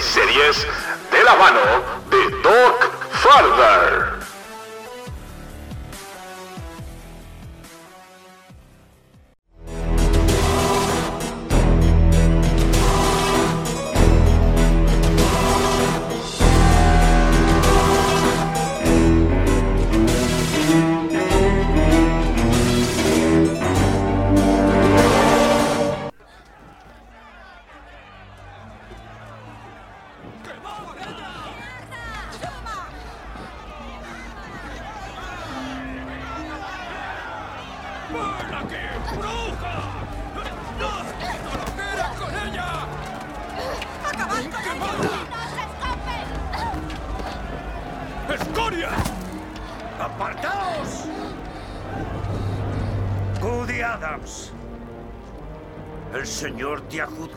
series de la mano de Doc Farther.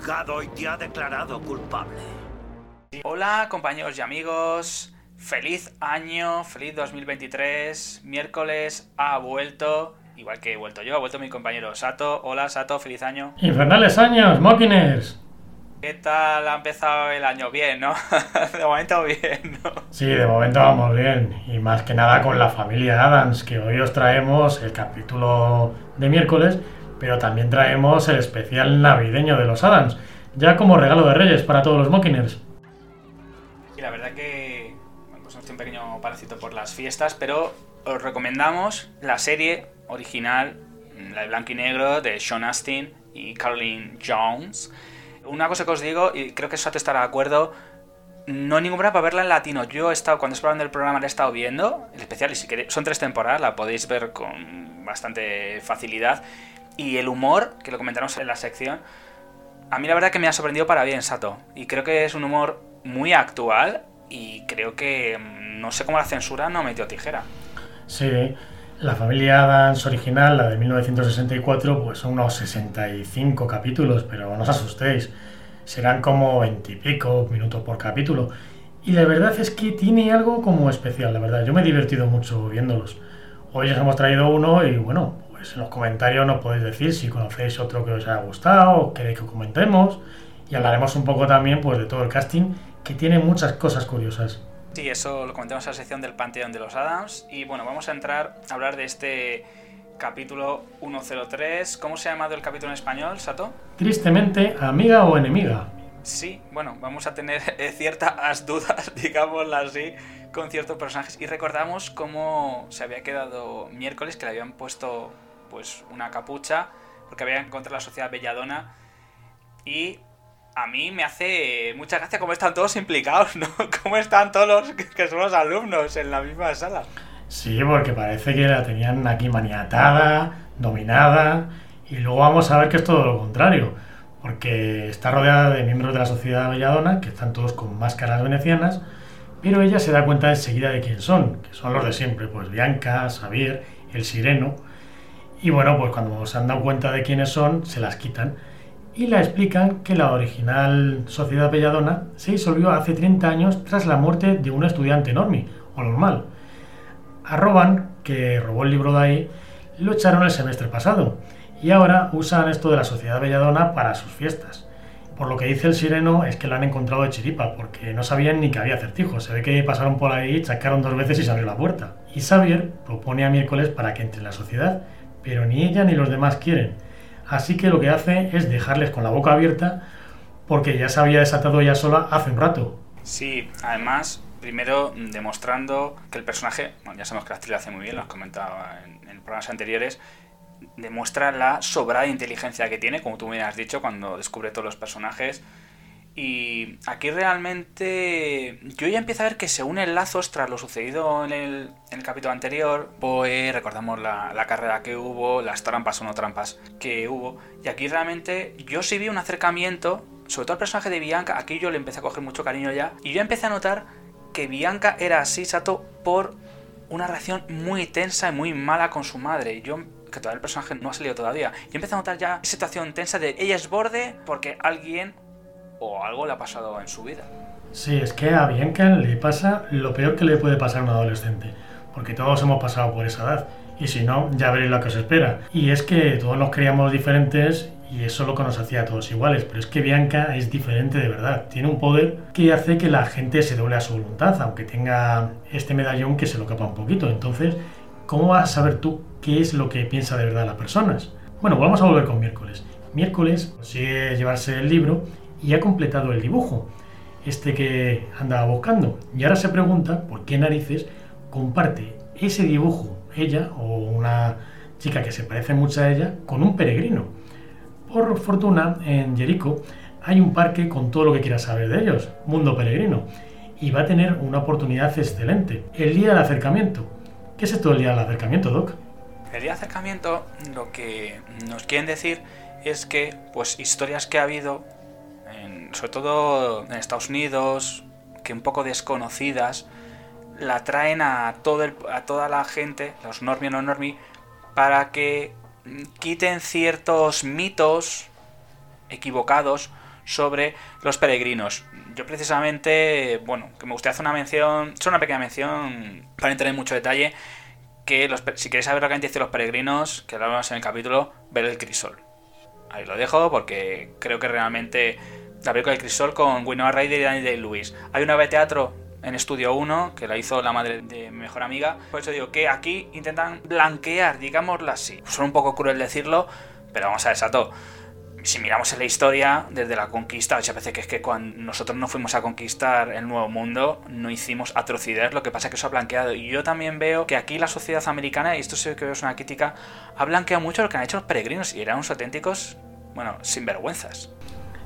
Juzgado y te ha declarado culpable. Hola compañeros y amigos, feliz año, feliz 2023, miércoles ha vuelto, igual que he vuelto yo, ha vuelto mi compañero Sato, hola Sato, feliz año. Infernales años, Mockiners. ¿Qué tal ha empezado el año? Bien, ¿no? de momento bien, ¿no? Sí, de momento vamos bien. Y más que nada con la familia Adams, que hoy os traemos el capítulo de miércoles, pero también traemos el especial navideño de los Adams, ya como regalo de Reyes para todos los Mockiners. Y la verdad que pues un pequeño paracito por las fiestas, pero os recomendamos la serie original, la de blanco y negro, de Sean Astin y Caroline Jones. Una cosa que os digo, y creo que Sato estará de acuerdo, no hay problema para verla en latino. Yo he estado, cuando estoy del programa, la he estado viendo, el especial, y si queréis, son tres temporadas, la podéis ver con bastante facilidad. Y el humor, que lo comentaremos en la sección, a mí la verdad que me ha sorprendido para bien, Sato. Y creo que es un humor muy actual y creo que mm, no sé cómo la censura no metió tijera. Sí, la familia Adams original, la de 1964, pues son unos 65 capítulos, pero no os asustéis, serán como 20 y pico minutos por capítulo. Y la verdad es que tiene algo como especial, la verdad. Yo me he divertido mucho viéndolos. Hoy os hemos traído uno y bueno, pues en los comentarios nos podéis decir si conocéis otro que os haya gustado o queréis que comentemos. Y hablaremos un poco también pues de todo el casting, que tiene muchas cosas curiosas. Sí, eso lo comentamos en la sección del Panteón de los Adams. Y bueno, vamos a entrar a hablar de este capítulo 103. ¿Cómo se ha llamado el capítulo en español, Sato? Tristemente, amiga o enemiga. Sí, bueno, vamos a tener eh, ciertas dudas, digámoslo así, con ciertos personajes. Y recordamos cómo se había quedado miércoles, que le habían puesto pues una capucha, porque habían encontrado la sociedad Belladona. Y a mí me hace mucha gracia cómo están todos implicados, ¿no? Cómo están todos los que son los alumnos en la misma sala. Sí, porque parece que la tenían aquí maniatada, dominada, y luego vamos a ver que es todo lo contrario, porque está rodeada de miembros de la sociedad belladona, que están todos con máscaras venecianas, pero ella se da cuenta enseguida de quién son, que son los de siempre, pues Bianca, Xavier, el sireno, y bueno, pues cuando se han dado cuenta de quiénes son, se las quitan y la explican que la original Sociedad Belladona se disolvió hace 30 años tras la muerte de un estudiante enorme o normal. A Roban, que robó el libro de ahí, lo echaron el semestre pasado y ahora usan esto de la Sociedad Belladona para sus fiestas. Por lo que dice el sireno es que lo han encontrado de chiripa, porque no sabían ni que había acertijos. Se ve que pasaron por ahí, chacaron dos veces y se abrió la puerta. Y Xavier propone a miércoles para que entre en la sociedad, pero ni ella ni los demás quieren. Así que lo que hace es dejarles con la boca abierta porque ya se había desatado ella sola hace un rato. Sí, además, primero demostrando que el personaje, ya sabemos que la actriz lo hace muy bien, lo has comentado en, en programas anteriores, demuestra la sobrada inteligencia que tiene, como tú me has dicho, cuando descubre todos los personajes. Y aquí realmente yo ya empiezo a ver que se unen lazos tras lo sucedido en el, en el capítulo anterior. Pues recordamos la, la, carrera que hubo, las trampas o no trampas que hubo. Y aquí realmente yo sí vi un acercamiento, sobre todo el personaje de Bianca. Aquí yo le empecé a coger mucho cariño ya. Y yo empecé a notar que Bianca era así, Sato, por una relación muy tensa y muy mala con su madre. Yo que todavía el personaje no ha salido todavía. Y empecé a notar ya situación tensa de ella es borde porque alguien o algo le ha pasado en su vida. Sí, es que a Bianca le pasa lo peor que le puede pasar a un adolescente, porque todos hemos pasado por esa edad, y si no, ya veréis lo que os espera. Y es que todos nos creíamos diferentes y eso es lo que nos hacía a todos iguales. Pero es que Bianca es diferente de verdad. Tiene un poder que hace que la gente se doble a su voluntad, aunque tenga este medallón que se lo capa un poquito. Entonces, ¿cómo vas a saber tú qué es lo que piensa de verdad las personas? Bueno, vamos a volver con miércoles. Miércoles consigue llevarse el libro y ha completado el dibujo, este que andaba buscando. Y ahora se pregunta por qué narices comparte ese dibujo, ella o una chica que se parece mucho a ella, con un peregrino. Por fortuna, en Jericho hay un parque con todo lo que quieras saber de ellos, Mundo Peregrino, y va a tener una oportunidad excelente. El día del acercamiento. ¿Qué es esto del día del acercamiento, Doc? El día de acercamiento lo que nos quieren decir es que pues historias que ha habido, sobre todo en Estados Unidos, que un poco desconocidas, la traen a, todo el- a toda la gente, los normie o no normie, para que quiten ciertos mitos equivocados sobre los peregrinos. Yo precisamente, bueno, que me gustaría hacer una mención, solo una pequeña mención, para entrar en mucho detalle, que los, si queréis saber lo que dicen los peregrinos, que lo hablamos en el capítulo, ver el crisol. Ahí lo dejo porque creo que realmente la película del crisol con Winona Ryder y Daniel Day-Lewis. Hay una obra de teatro en Estudio 1 que la hizo la madre de mi mejor amiga. Por eso digo que aquí intentan blanquear, digámoslo así. Suena un poco cruel decirlo, pero vamos a ver, Sato. Si miramos en la historia, desde la conquista, muchas veces que es que cuando nosotros no fuimos a conquistar el nuevo mundo, no hicimos atrocidades, lo que pasa es que eso ha blanqueado. Y yo también veo que aquí la sociedad americana, y esto sí que es una crítica, ha blanqueado mucho lo que han hecho los peregrinos y eran unos auténticos, bueno, sinvergüenzas.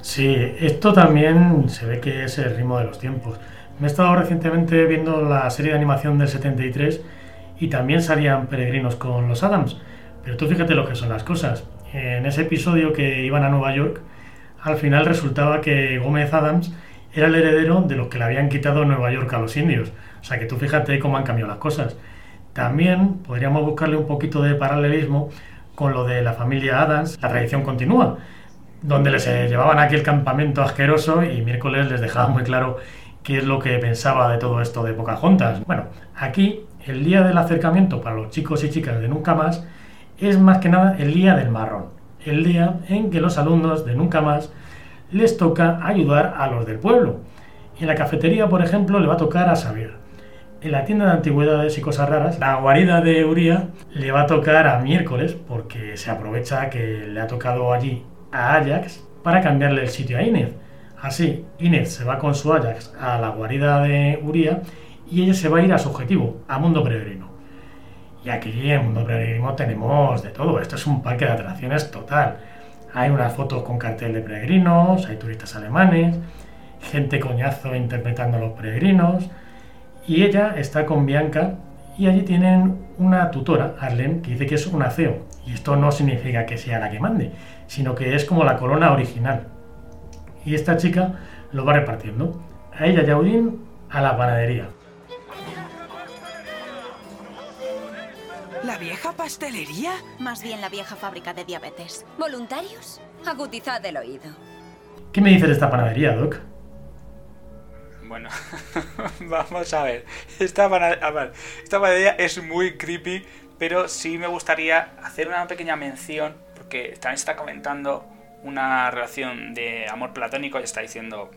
Sí, esto también se ve que es el ritmo de los tiempos. Me he estado recientemente viendo la serie de animación del 73 y también salían peregrinos con los Adams. Pero tú fíjate lo que son las cosas. En ese episodio que iban a Nueva York, al final resultaba que Gómez Adams era el heredero de los que le habían quitado Nueva York a los indios. O sea que tú fíjate cómo han cambiado las cosas. También podríamos buscarle un poquito de paralelismo con lo de la familia Adams. La tradición continúa donde les eh, llevaban aquí el campamento asqueroso y miércoles les dejaba muy claro qué es lo que pensaba de todo esto de Pocahontas. Bueno, aquí el día del acercamiento para los chicos y chicas de Nunca Más es más que nada el día del marrón, el día en que los alumnos de Nunca Más les toca ayudar a los del pueblo. En la cafetería, por ejemplo, le va a tocar a Xavier. En la tienda de antigüedades y cosas raras, la guarida de Uría le va a tocar a miércoles porque se aprovecha que le ha tocado allí a Ajax para cambiarle el sitio a Inez. Así, Inez se va con su Ajax a la guarida de Uría y ella se va a ir a su objetivo, a Mundo Peregrino. Y aquí en Mundo Peregrino tenemos de todo, esto es un parque de atracciones total. Hay unas fotos con cartel de peregrinos, hay turistas alemanes, gente coñazo interpretando a los peregrinos, y ella está con Bianca y allí tienen una tutora, Arlene, que dice que es una CEO. Y esto no significa que sea la que mande, sino que es como la corona original. Y esta chica lo va repartiendo. A ella y a Odín a la panadería. ¿La vieja pastelería? Más bien la vieja fábrica de diabetes. ¿Voluntarios? Agudizad el oído. ¿Qué me dices de esta panadería, Doc? Bueno, vamos a ver. Esta, pana- a ver, esta panadería es muy creepy, pero sí me gustaría hacer una pequeña mención, porque también está comentando una relación de amor platónico, y está diciendo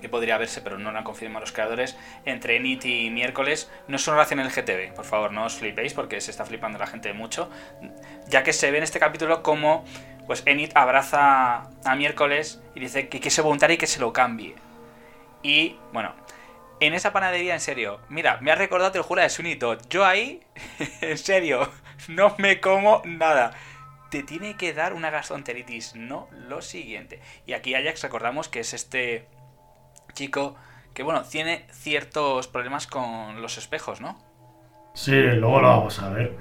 que podría verse, pero no lo han confirmado los creadores, entre Enid y Miércoles. No es una relación LGTB, por favor, no os flipéis, porque se está flipando la gente mucho, ya que se ve en este capítulo como pues Enid abraza a Miércoles y dice que, que se voluntaria y que se lo cambie. Y bueno, en esa panadería, en serio, mira, me ha recordado, te lo juro, de Todd. Yo ahí, en serio, no me como nada. Te tiene que dar una gastroenteritis, no lo siguiente. Y aquí Ajax recordamos que es este chico que, bueno, tiene ciertos problemas con los espejos, ¿no? Sí, luego lo vamos a ver.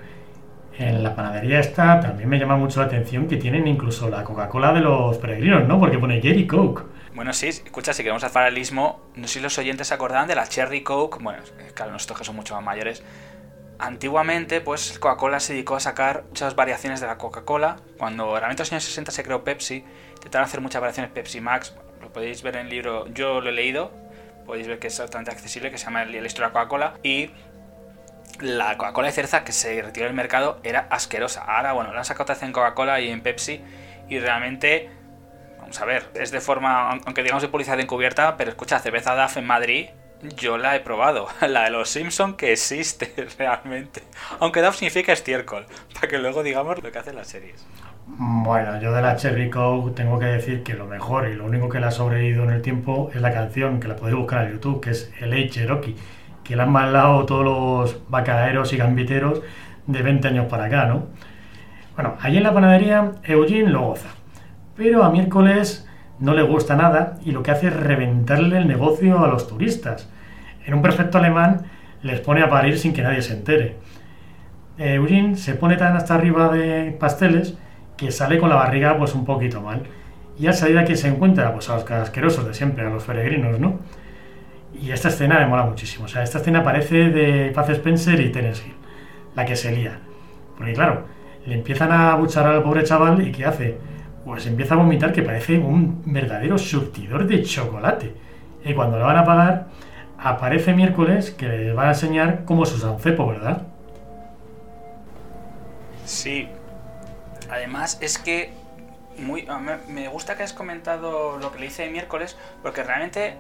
En la panadería esta también me llama mucho la atención que tienen incluso la Coca-Cola de los peregrinos, ¿no? Porque pone Jerry Coke. Bueno, sí, escucha, si queremos hacer paralelismo, no sé si los oyentes se acordarán de la Cherry Coke. Bueno, claro, nosotros que son mucho más mayores. Antiguamente, pues Coca-Cola se dedicó a sacar muchas variaciones de la Coca-Cola. Cuando realmente en los años 60 se creó Pepsi, intentaron hacer muchas variaciones Pepsi Max. Lo podéis ver en el libro, yo lo he leído. Podéis ver que es bastante accesible, que se llama La historia de Coca-Cola. Y la Coca-Cola de cereza que se retiró del mercado era asquerosa. Ahora, bueno, la han sacado otra vez en Coca-Cola y en Pepsi. y realmente, vamos a ver, es de forma, aunque digamos de publicidad encubierta, pero escucha, cerveza DAF en Madrid, yo la he probado, la de los Simpson que existe realmente, aunque DAF significa estiércol, para que luego digamos lo que hacen las series. Bueno, yo de la Cherry Coke tengo que decir que lo mejor y lo único que la ha sobrevivido en el tiempo es la canción, que la podéis buscar en YouTube, que es El Cherokee, que la han mandado todos los bacaderos y gambiteros de 20 años para acá, ¿no? Bueno, allí en la panadería Eugene lo goza, pero a miércoles no le gusta nada y lo que hace es reventarle el negocio a los turistas. En un perfecto alemán les pone a parir sin que nadie se entere. Eugene se pone tan hasta arriba de pasteles que sale con la barriga pues un poquito mal. Y a salida que se encuentra pues a los casquerosos de siempre, a los peregrinos, ¿no? Y esta escena me mola muchísimo. O sea, esta escena parece de Paz Spencer y Hill, la que se lía. Porque claro, le empiezan a abuchar al pobre chaval y ¿qué hace? Pues empieza a vomitar que parece un verdadero surtidor de chocolate. Y cuando lo van a pagar, aparece miércoles que le va a enseñar cómo es un cepo, ¿verdad? Sí, Además, es que muy, me gusta que has comentado lo que le hice miércoles, porque realmente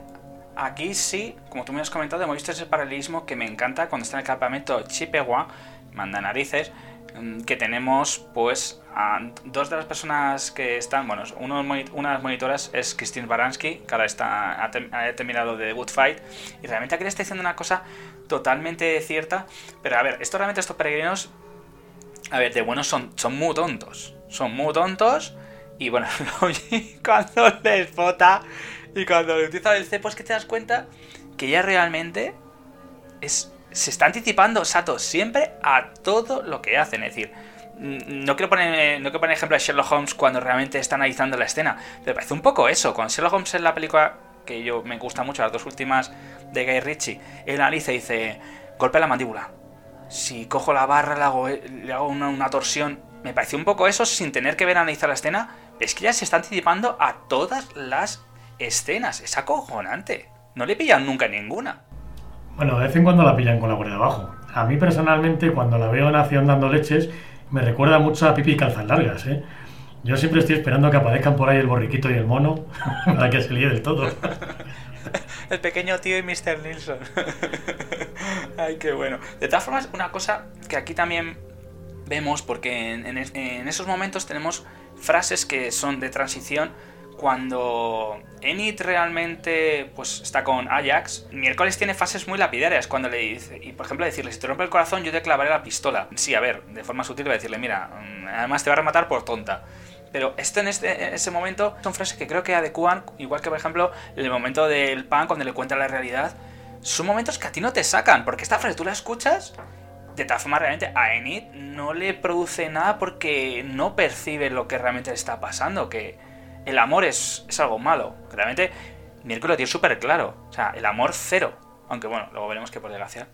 aquí sí, como tú me has comentado, hemos visto ese paralelismo que me encanta cuando está en el campamento Chippewa, manda narices, que tenemos pues a dos de las personas que están, bueno, una de las monitoras es Christine Baranski, que ahora está, ha, terminado de Good Fight, y realmente aquí le está diciendo una cosa totalmente cierta, pero a ver, esto realmente estos peregrinos a ver, de buenos son, son muy tontos. Son muy tontos. Y bueno, cuando les vota y cuando le utiliza el cepo es que te das cuenta que ya realmente es, se está anticipando Sato siempre a todo lo que hacen. Es decir, no quiero poner, no quiero poner ejemplo de Sherlock Holmes cuando realmente está analizando la escena, pero parece un poco eso. Con Sherlock Holmes en la película que yo me gusta mucho, las dos últimas de Guy Ritchie, él analiza y dice, golpea la mandíbula, si cojo la barra, le hago, le hago una, torsión. Me pareció un poco eso sin tener que ver analizar la escena. Es que ya se está anticipando a todas las escenas. Es acojonante. No le pillan nunca ninguna. Bueno, de vez en cuando la pillan con la guardia abajo. A mí personalmente, cuando la veo en acción dando leches, me recuerda mucho a Pipi y calzas largas, ¿eh? Yo siempre estoy esperando que aparezcan por ahí el borriquito y el mono para que se líe del todo. el pequeño tío y Mr. Nilsson. Ay, qué bueno. De todas formas, una cosa que aquí también vemos, porque en, esos momentos tenemos frases que son de transición cuando Enid realmente pues está con Ajax, miércoles tiene fases muy lapidarias cuando le dice, y por ejemplo decirle, si te rompe el corazón yo te clavaré la pistola. Sí, a ver, de forma sutil va a decirle, mira, mm, además te va a rematar por tonta. Pero esto en, este, ese momento son frases que creo que adecúan, igual que por ejemplo el momento del pan cuando le cuenta la realidad, son momentos que a ti no te sacan, porque esta frase tú la escuchas, de tal forma realmente a Enid no le produce nada porque no percibe lo que realmente le está pasando, que el amor es, es algo malo. Realmente Mirko lo tiene súper claro, o sea, el amor cero. Aunque bueno, luego veremos que por desgracia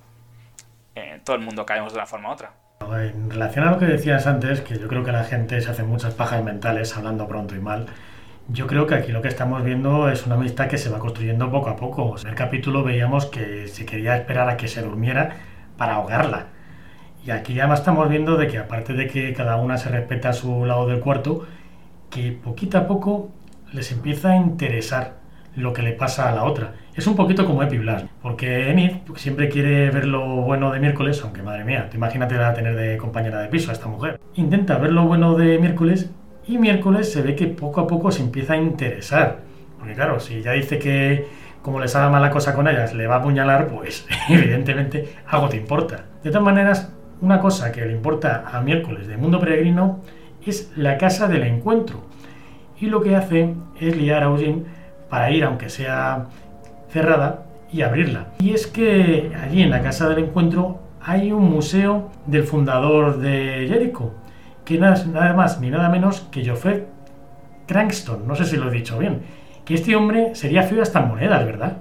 eh, todo el mundo caemos de una forma u otra. En relación a lo que decías antes, que yo creo que la gente se hace muchas pajas mentales hablando pronto y mal, yo creo que aquí lo que estamos viendo es una amistad que se va construyendo poco a poco. En el capítulo veíamos que se quería esperar a que se durmiera para ahogarla. Y aquí ya estamos viendo de que aparte de que cada una se respeta a su lado del cuarto, que poquito a poco les empieza a interesar lo que le pasa a la otra. Es un poquito como Epi Blas, porque Enid siempre quiere ver lo bueno de miércoles, aunque madre mía, te imagínate a tener de compañera de piso a esta mujer. Intenta ver lo bueno de miércoles y miércoles se ve que poco a poco se empieza a interesar. Porque claro, si ya dice que como le salga mala cosa con ellas, le va a apuñalar, pues evidentemente algo te importa. De todas maneras, una cosa que le importa a miércoles de Mundo Peregrino es la casa del encuentro. Y lo que hace es liar a Eugene para ir, aunque sea cerrada, y abrirla. Y es que allí en la casa del encuentro hay un museo del fundador de Jericho, que nada, nada más ni nada menos que Joffrey Crankston, no sé si lo he dicho bien, que este hombre sería feo hasta monedas, ¿verdad?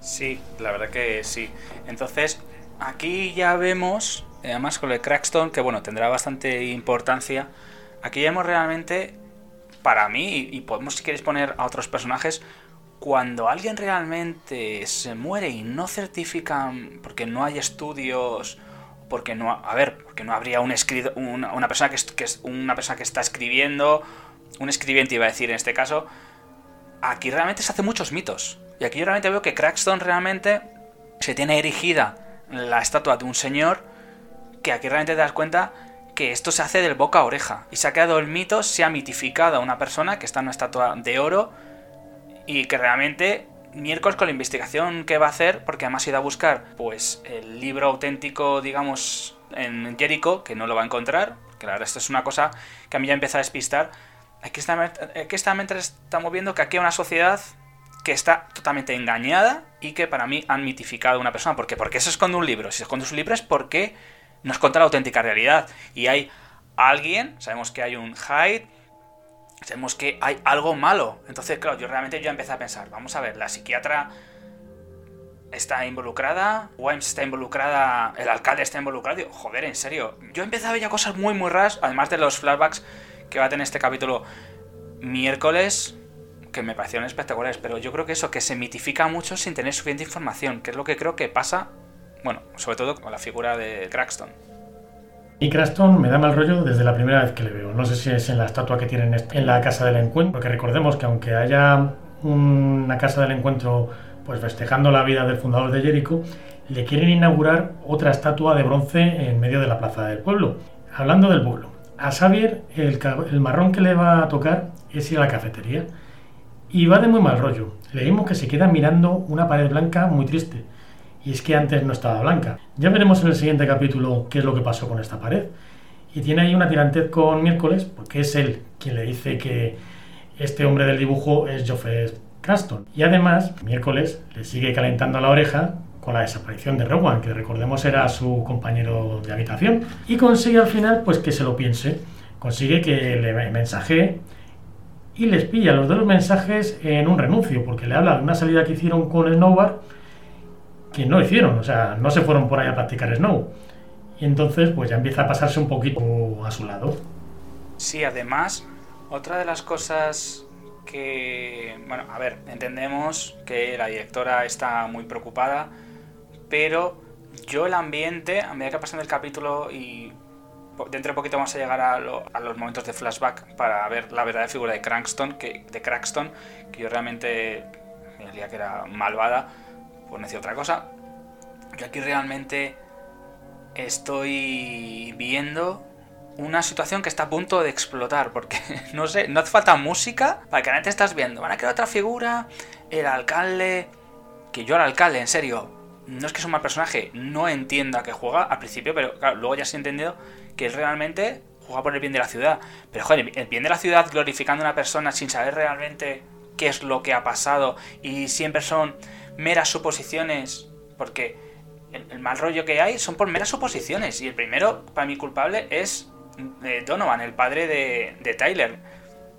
Sí, la verdad que sí. Entonces, aquí ya vemos, además con el Cranston, que bueno, tendrá bastante importancia, aquí vemos realmente para mí, y podemos si queréis poner a otros personajes, cuando alguien realmente se muere y no certifican, porque no hay estudios, porque no, a ver, porque no habría un escrito, una, persona que, que una persona que está escribiendo, un escribiente iba a decir en este caso, aquí realmente se hace muchos mitos. Y aquí yo realmente veo que Crackstone realmente se tiene erigida la estatua de un señor que aquí realmente te das cuenta que esto se hace del boca a oreja. Y se ha quedado el mito, se ha mitificado a una persona que está en una estatua de oro y que realmente miércoles con la investigación que va a hacer, porque además ha ido a buscar pues el libro auténtico, digamos, en Jericho, que no lo va a encontrar, que la verdad esto es una cosa que a mí ya empieza a despistar. Aquí, está, aquí estamos viendo que aquí hay una sociedad que está totalmente engañada y que para mí han mitificado a una persona. ¿Por qué? Porque se esconde un libro. Si se esconde un libro es porque nos cuenta la auténtica realidad. Y hay alguien, sabemos que hay un Hyde, sabemos que hay algo malo. Entonces, claro, yo realmente yo empecé a pensar, vamos a ver, la psiquiatra está involucrada, Wimes está involucrada, el alcalde está involucrado. joder, en serio. Yo empecé a ver ya cosas muy, muy raras, además de los flashbacks que va a tener este capítulo miércoles que me parecieron espectaculares, pero yo creo que eso, que se mitifica mucho sin tener suficiente información, que es lo que creo que pasa, bueno, sobre todo con la figura de Crackston. Y Crackston me da mal rollo desde la primera vez que le veo. No sé si es en la estatua que tienen en la casa del encuentro, porque recordemos que aunque haya una casa del encuentro pues festejando la vida del fundador de Jericho, le quieren inaugurar otra estatua de bronce en medio de la plaza del pueblo. Hablando del pueblo, a Xavier el, el marrón que le va a tocar es ir a la cafetería y va de muy mal rollo. Leímos que se queda mirando una pared blanca muy triste. Y es que antes no estaba blanca. Ya veremos en el siguiente capítulo qué es lo que pasó con esta pared. Y tiene ahí una tirantez con Miércoles, porque es él quien le dice que este hombre del dibujo es Joffrey Caston. Y además, Miércoles le sigue calentando la oreja con la desaparición de Rowan, que recordemos era su compañero de habitación. Y consigue al final pues que se lo piense. Consigue que le mensaje y les pilla los dos mensajes en un renuncio, porque le habla de una salida que hicieron con Snowbar que no hicieron, o sea, no se fueron por ahí a practicar Snow. Y entonces, pues ya empieza a pasarse un poquito a su lado. Sí, además, otra de las cosas que, bueno, a ver, entendemos que la directora está muy preocupada, pero yo el ambiente, a medida que pasa en el capítulo y dentro de poquito vamos a llegar a, los momentos de flashback para ver la verdadera figura de Cranston, que, de Crackston, que yo realmente me diría que era malvada, por no decir otra cosa. Yo aquí realmente estoy viendo una situación que está a punto de explotar, porque no sé, no hace falta música para que realmente estás viendo. Van a crear otra figura, el alcalde, que yo al alcalde, en serio, no es que es un mal personaje, no entiendo a qué juega al principio, pero claro, luego ya se ha entendido que realmente juega por el bien de la ciudad. Pero joder, el bien de la ciudad glorificando a una persona sin saber realmente qué es lo que ha pasado y siempre son meras suposiciones, porque el, mal rollo que hay son por meras suposiciones. Y el primero, para mí culpable, es eh, Donovan, el padre de, Tyler.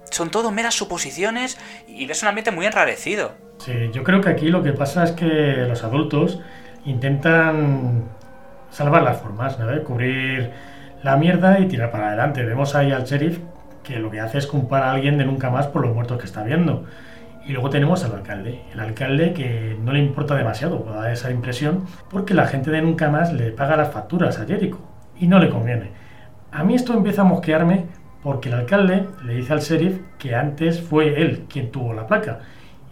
Son todo meras suposiciones y ves un ambiente muy enrarecido. Sí, yo creo que aquí lo que pasa es que los adultos intentan salvar las formas, ¿no? Cubrir la mierda y tirar para adelante. Vemos ahí al sheriff que lo que hace es culpar a alguien de nunca más por los muertos que está viendo. Y luego tenemos al alcalde, el alcalde que no le importa demasiado, da esa impresión, porque la gente de nunca más le paga las facturas a Jericho y no le conviene. A mí esto empieza a mosquearme porque el alcalde le dice al sheriff que antes fue él quien tuvo la placa.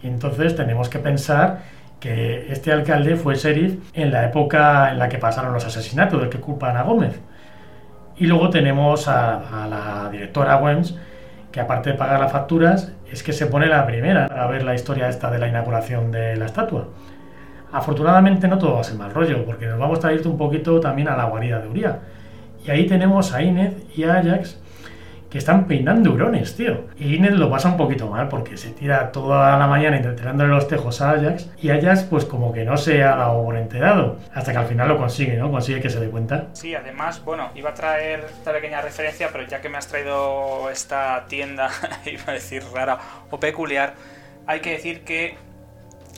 Y entonces tenemos que pensar que este alcalde fue sheriff en la época en la que pasaron los asesinatos, del que culpan a Gómez. Y luego tenemos a, la directora Wems, que aparte de pagar las facturas, es que se pone la primera a ver la historia esta de la inauguración de la estatua. Afortunadamente no todo va a ser mal rollo, porque nos vamos a ir un poquito también a la guarida de Uría. Y ahí tenemos a Inez y a Ajax, que están peinando hurones, tío. Y Inés lo pasa un poquito mal porque se tira toda la mañana entretenándole los tejos a Ajax y Ajax pues como que no se ha dado por enterado. Hasta que al final lo consigue, ¿no? Consigue que se dé cuenta. Sí, además, bueno, iba a traer esta pequeña referencia, pero ya que me has traído esta tienda, iba a decir rara o peculiar, hay que decir que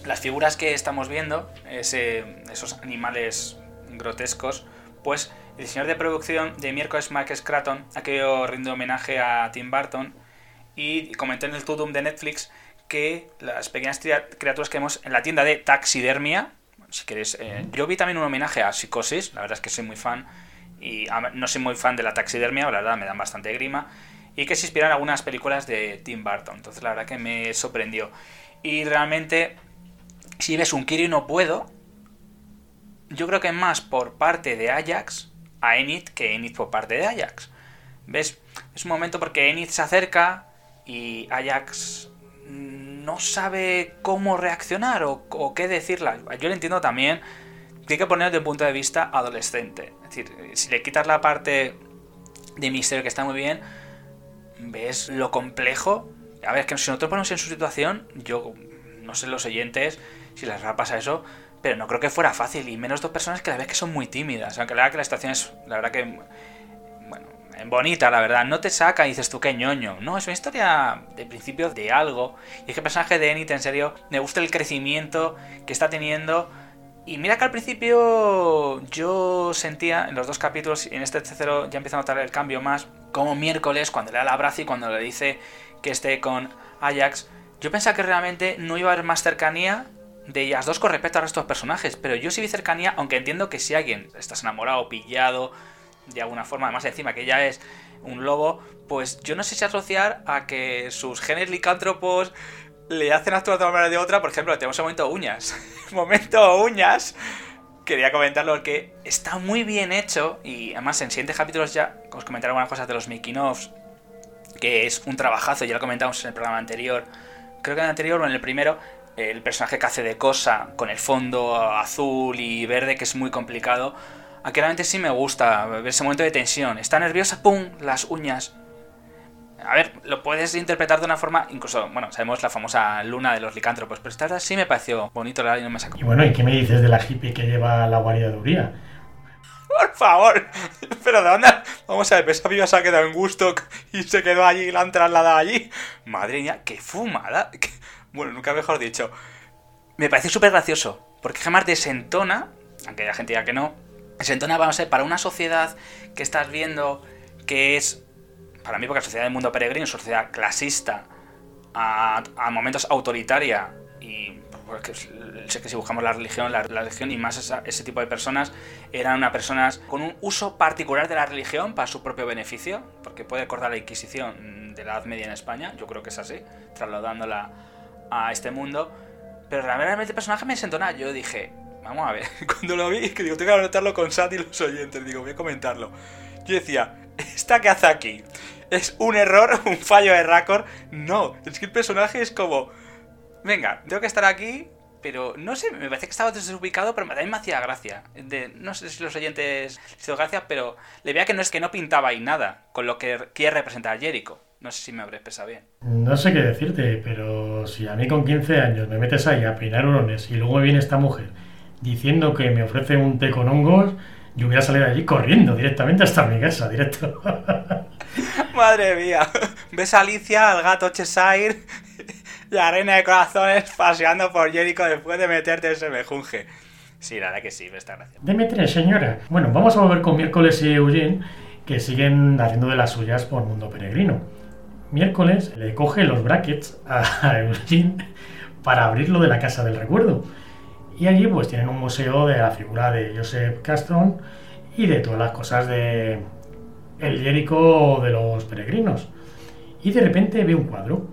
las figuras que estamos viendo, esos animales grotescos, pues el diseñador de producción de miércoles Mark Scraton ha querido rendir homenaje a Tim Burton y comentó en el Tudum de Netflix que las pequeñas criaturas que vemos en la tienda de taxidermia, si queréis, eh, yo vi también un homenaje a Psicosis, la verdad es que soy muy fan y no soy muy fan de la taxidermia, la verdad me dan bastante grima. y que se inspira en algunas películas de Tim Burton. Entonces la verdad que me sorprendió. Y realmente, si ves un y no puedo, yo creo que más por parte de Ajax a Enid que Enid por parte de Ajax. ¿Ves? Es un momento porque Enid se acerca y Ajax no sabe cómo reaccionar o, qué decirla. Yo lo entiendo también. Tiene que poner desde un punto de vista adolescente. Es decir, si le quitas la parte de misterio que está muy bien, ves lo complejo. A ver, que si nosotros ponemos en su situación, yo no sé los oyentes si les va a eso, pero no creo que fuera fácil. Y menos dos personas que la verdad que son muy tímidas. Aunque la verdad que la situación es, la verdad que, bueno, bonita, la verdad. No te saca y dices tú qué ñoño. No, es una historia de principio de algo. Y es que el personaje de Enid, en serio, me gusta el crecimiento que está teniendo. Y mira que al principio yo sentía en los dos capítulos y en este tercero ya empiezo a notar el cambio más como miércoles, cuando le da el abrazo y cuando le dice que esté con Ajax, yo pensaba que realmente no iba a haber más cercanía de ellas dos con respecto a estos personajes, pero yo sí vi cercanía, aunque entiendo que si alguien estás enamorado, pillado, de alguna forma, además encima que ella es un lobo, pues yo no sé si asociar a que sus genes licántropos le hacen actuar de una manera o de otra, por ejemplo, tenemos el momento uñas. momento uñas quería comentarlo porque está muy bien hecho y además en siguientes capítulos ya os comentaré algunas cosas de los making que es un trabajazo, ya lo comentamos en el programa anterior. Creo que en el anterior o en el primero, el personaje que hace de cosa con el fondo azul y verde, que es muy complicado. Aquí realmente sí me gusta ver ese momento de tensión. Está nerviosa, ¡pum! Las uñas. A ver, lo puedes interpretar de una forma, incluso, bueno, sabemos la famosa luna de los licántropos, pero esta sí me pareció bonito, la no me sacó. Y bueno, ¿y qué me dices de la hippie que lleva la guaridaduría? Por favor, pero ¿de dónde? Vamos a ver, esa piba se ha quedado en gusto y se quedó allí y la han trasladado allí. Madre mía, qué fumada. Bueno, nunca mejor dicho. Me parece súper gracioso, porque jamás desentona, aunque la gente diga que no, desentona, vamos a ver, para una sociedad que estás viendo que es para mí, porque la sociedad del mundo peregrino es una sociedad clasista, a, momentos autoritaria, y sé que si buscamos la religión, la, religión y más ese tipo de personas eran unas personas con un uso particular de la religión para su propio beneficio, porque puede acordar la Inquisición de la Edad Media en España, yo creo que es así, trasladándola a este mundo. Pero realmente el personaje me sentó nada. Yo dije, vamos a ver, cuando lo vi, que digo, tengo que anotarlo con Sati y los oyentes, digo, voy a comentarlo. Yo decía, ¿esta aquí? es un error, un fallo de récord. No, es que el personaje es como. Venga, tengo que estar aquí, pero no sé, me parece que estaba desubicado, pero también me hacía gracia. De, no sé si los oyentes les hizo gracia, pero le veía que no es que no pintaba ahí nada con lo que quiere representar a Jericho. No sé si me habré expresado bien. No sé qué decirte, pero si a mí con 15 años me metes ahí a peinar hurones y luego viene esta mujer diciendo que me ofrece un té con hongos, yo hubiera salido allí corriendo directamente hasta mi casa, directo. Madre mía. Ves a Alicia, al gato Cheshire y a Reina de Corazones paseando por Jericho después de meterte ese mejunje. Sí, la verdad que sí, me está gracia. Demetre, señora. Bueno, vamos a volver con miércoles y Eugene, que siguen haciendo de las suyas por Mundo Peregrino. Miércoles le coge los brackets a Eugene para abrirlo de la Casa del Recuerdo. Y allí pues tienen un museo de la figura de Joseph Castron y de todas las cosas de, el de los peregrinos. Y de repente ve un cuadro.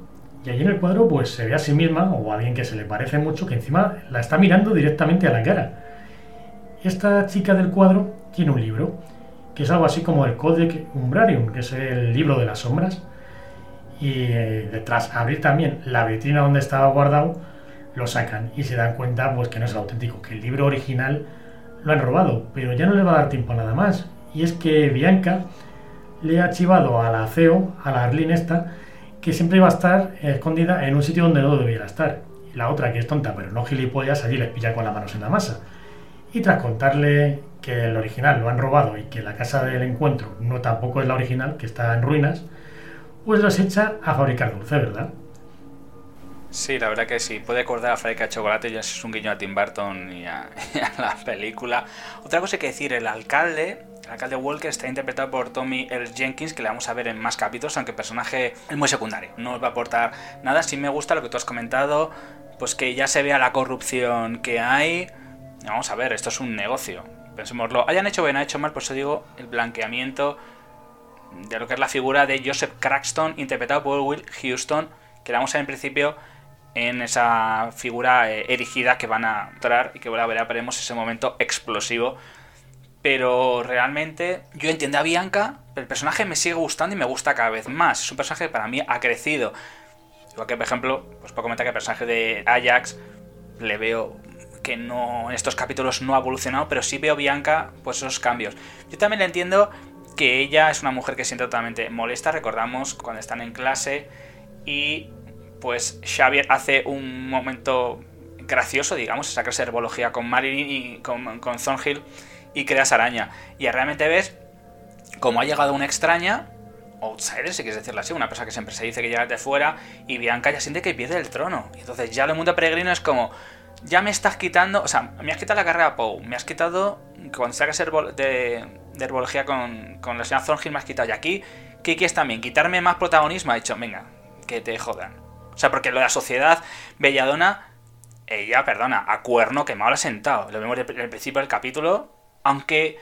Y allí en el cuadro pues se ve a sí misma o a alguien que se le parece mucho que encima la está mirando directamente a la cara. Esta chica del cuadro tiene un libro que es algo así como el Codex Umbrarium, que es el libro de las sombras. Y eh, detrás, abrir también la vitrina donde estaba guardado, lo sacan y se dan cuenta pues que no es el auténtico, que el libro original lo han robado, pero ya no le va a dar tiempo a nada más. Y es que Bianca le ha chivado a la CEO, a la Arlene esta, que siempre iba a estar escondida en un sitio donde no debiera estar. Y la otra, que es tonta, pero no gilipollas, allí les pilla con las manos en la masa. Y tras contarle que el original lo han robado y que la casa del encuentro no tampoco es la original, que está en ruinas, pues los echa a fabricar dulce, ¿verdad? Sí, la verdad que sí. Puede acordar a Fábrica Chocolate, ya es un guiño a Tim Burton y a, y a la película. Otra cosa que decir, el alcalde el alcalde Walker está interpretado por Tommy L. Jenkins, que le vamos a ver en más capítulos, aunque el personaje es muy secundario, no nos va a aportar nada. Sí me gusta lo que tú has comentado, pues que ya se vea la corrupción que hay. Vamos a ver, esto es un negocio. Pensémoslo, hayan hecho bien, ha hecho mal, por eso digo, el blanqueamiento de lo que es la figura de Joseph Craxton, interpretado por Will Houston, que la vamos a ver en principio en esa figura eh, erigida que van a entrar y que ahora veremos ese momento explosivo. Pero realmente yo entiendo a Bianca, pero el personaje me sigue gustando y me gusta cada vez más. Es un personaje que para mí ha crecido. Igual que, por ejemplo, pues puedo comentar que el personaje de Ajax le veo que no en estos capítulos no ha evolucionado, pero sí veo Bianca pues esos cambios. Yo también le entiendo que ella es una mujer que siente totalmente molesta, recordamos cuando están en clase y pues Xavier hace un momento gracioso, digamos, esa clase de herbología con Marilyn y con, con Thornhill y creas araña. Y realmente ves como ha llegado una extraña, outsider, si quieres decirlo así, una persona que siempre se dice que llega de fuera, y Bianca ya siente que pierde el trono. Y entonces ya el mundo peregrino es como, ya me estás quitando, o sea, me has quitado la carrera a Poe, me has quitado, cuando sacas de, de herbología con, con la señora Thornhill, me has quitado. Y aquí, ¿qué quieres también? Quitarme más protagonismo. Ha dicho, venga, que te jodan. O sea, porque lo de la sociedad belladona, ella, perdona, a cuerno quemado la sentado. Lo vemos en el principio del capítulo, aunque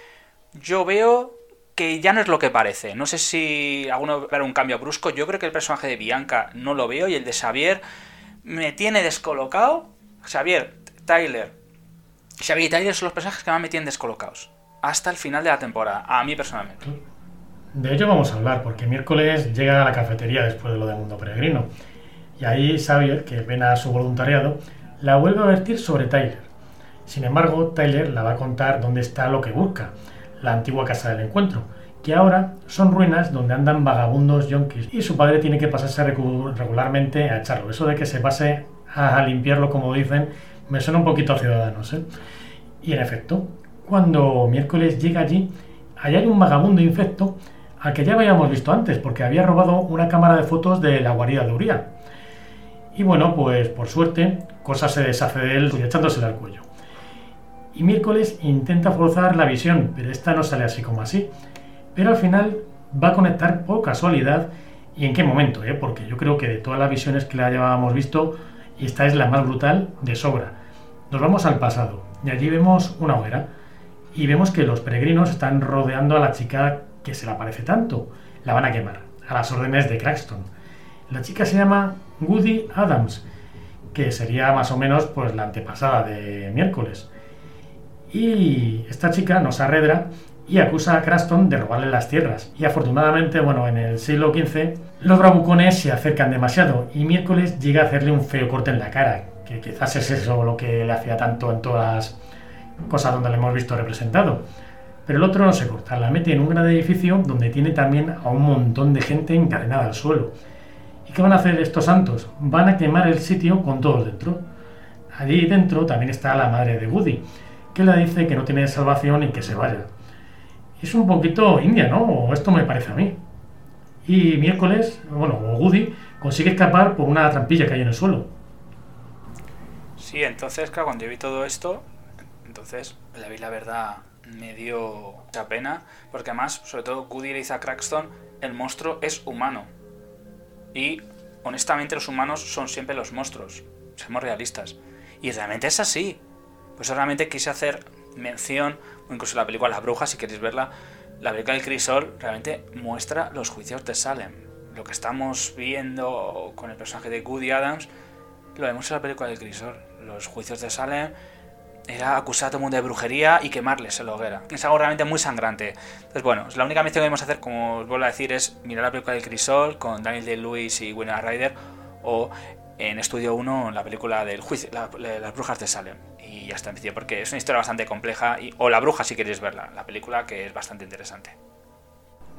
yo veo que ya no es lo que parece. No sé si alguno ver un cambio brusco. Yo creo que el personaje de Bianca no lo veo y el de Xavier me tiene descolocado. Xavier, Tyler. Xavier y Tyler son los personajes que más me tienen descolocados. Hasta el final de la temporada, a mí personalmente. De ello vamos a hablar, porque miércoles llega a la cafetería después de lo de Mundo Peregrino. Y ahí Xavier, que ven a su voluntariado, la vuelve a vertir sobre Tyler. Sin embargo, Tyler la va a contar dónde está lo que busca, la antigua casa del encuentro, que ahora son ruinas donde andan vagabundos yonkis y su padre tiene que pasarse regularmente a echarlo. Eso de que se pase a limpiarlo, como dicen, me suena un poquito a ciudadanos. ¿eh? Y en efecto, cuando miércoles llega allí, allá hay un vagabundo infecto al que ya habíamos visto antes, porque había robado una cámara de fotos de la guarida de Uría. Y bueno, pues por suerte, Cosa se deshace de él echándosela al cuello. Y miércoles intenta forzar la visión, pero esta no sale así como así. Pero al final va a conectar por casualidad. ¿Y en qué momento? Eh? Porque yo creo que de todas las visiones que la llevábamos visto, esta es la más brutal de sobra. Nos vamos al pasado y allí vemos una hoguera y vemos que los peregrinos están rodeando a la chica que se le aparece tanto. La van a quemar, a las órdenes de Craxton. La chica se llama Woody Adams, que sería más o menos pues la antepasada de miércoles. Y esta chica nos arredra y acusa a Craxton de robarle las tierras. Y afortunadamente, bueno, en el siglo XV los bravucones se acercan demasiado y miércoles llega a hacerle un feo corte en la cara, que quizás es eso lo que le hacía tanto en todas cosas donde le hemos visto representado. Pero el otro no se corta, la mete en un gran edificio donde tiene también a un montón de gente encadenada al suelo. ¿Y qué van a hacer estos santos? Van a quemar el sitio con todos dentro. Allí dentro también está la madre de Woody, que le dice que no tiene salvación y que se vaya. Es un poquito india, ¿no? O esto me parece a mí. Y miércoles, bueno, Woody consigue escapar por una trampilla que hay en el suelo. Sí, entonces, claro, cuando yo vi todo esto, entonces la vi la verdad me dio mucha pena, porque además, sobre todo, Woody le dice a Craxton, el monstruo es humano. Y honestamente los humanos son siempre los monstruos, seamos realistas. Y realmente es así. Pues realmente quise hacer mención, o incluso la película La Bruja, si queréis verla, la película del Crisol realmente muestra los juicios de Salem. Lo que estamos viendo con el personaje de Woody Adams, lo vemos en la película del Crisol. Los juicios de Salem era acusar a todo el mundo de brujería y quemarles en la hoguera. Es algo realmente muy sangrante. Entonces, bueno, la única mención que debemos hacer, como os vuelvo a decir, es mirar la película del Crisol con Daniel Day-Lewis y Winona Ryder o en Estudio 1 la película del juicio, las brujas de Salem. Y ya está, porque es una historia bastante compleja, o La bruja si queréis verla, la película que es bastante interesante.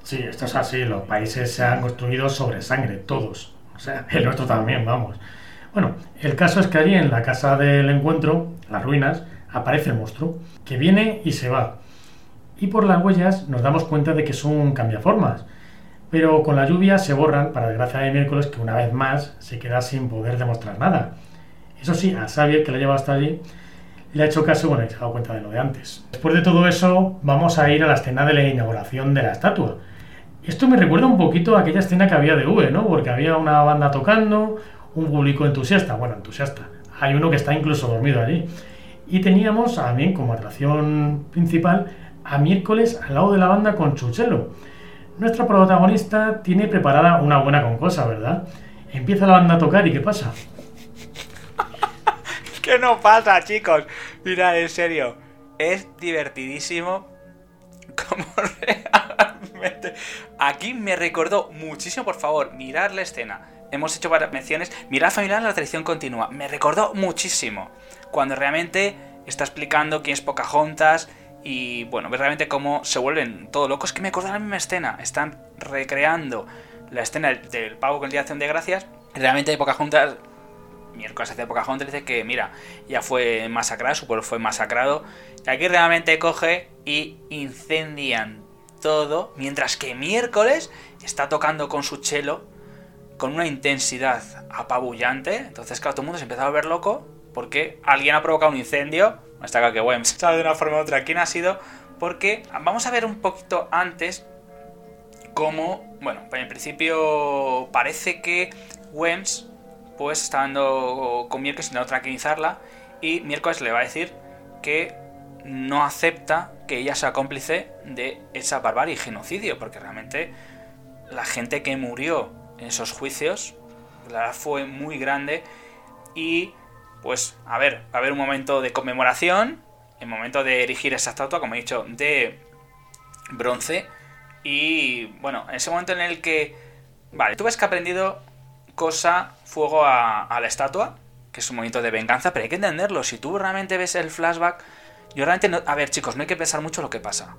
Sí, esto es así, los países se han construido sobre sangre, todos. O sea, el nuestro también, vamos. Bueno, el caso es que allí en la casa del encuentro, las ruinas, aparece el monstruo, que viene y se va. Y por las huellas nos damos cuenta de que es un cambiaformas. Pero con la lluvia se borran, para desgracia de miércoles, que una vez más se queda sin poder demostrar nada. Eso sí, a Xavier, que le lleva hasta allí, le ha hecho caso, bueno, y se ha dado cuenta de lo de antes. Después de todo eso, vamos a ir a la escena de la inauguración de la estatua. Esto me recuerda un poquito a aquella escena que había de V, ¿no? Porque había una banda tocando, un público entusiasta, bueno, entusiasta. Hay uno que está incluso dormido allí. Y teníamos también como atracción principal a miércoles al lado de la banda con Chuchelo. Nuestra protagonista tiene preparada una buena concosa, ¿verdad? Empieza la banda a tocar y ¿qué pasa? ¿Qué no pasa, chicos? Mira, en serio, es divertidísimo como. Aquí me recordó muchísimo, por favor, mirar la escena. Hemos hecho varias menciones. Mirar familiar la tradición continua. Me recordó muchísimo. Cuando realmente está explicando quién es Pocahontas y, bueno, ves realmente cómo se vuelven todo locos. Que me acordó la misma escena. Están recreando la escena del pavo con el Día de Acción de Gracias. Realmente Pocahontas miércoles hace Pocahontas dice que, mira, ya fue masacrado, su pueblo fue masacrado. Y aquí realmente coge y incendian todo, mientras que miércoles está tocando con su chelo con una intensidad apabullante. Entonces, claro, todo el mundo se empezó a volver loco porque alguien ha provocado un incendio. Está acá que Wems sabe de una forma u otra quién ha sido. Porque vamos a ver un poquito antes cómo, bueno, en principio parece que Wems pues está dando con miércoles no tranquilizarla y miércoles le va a decir que no acepta que ella sea cómplice de esa barbarie y genocidio, porque realmente la gente que murió en esos juicios, la fue muy grande y pues a ver, va a haber un momento de conmemoración, el momento de erigir esa estatua, como he dicho, de bronce y bueno, en ese momento en el que, vale, tú ves que ha aprendido cosa fuego a, la estatua, que es un momento de venganza, pero hay que entenderlo. Si tú realmente ves el flashback, yo realmente no... A ver, chicos, no hay que pensar mucho lo que pasa.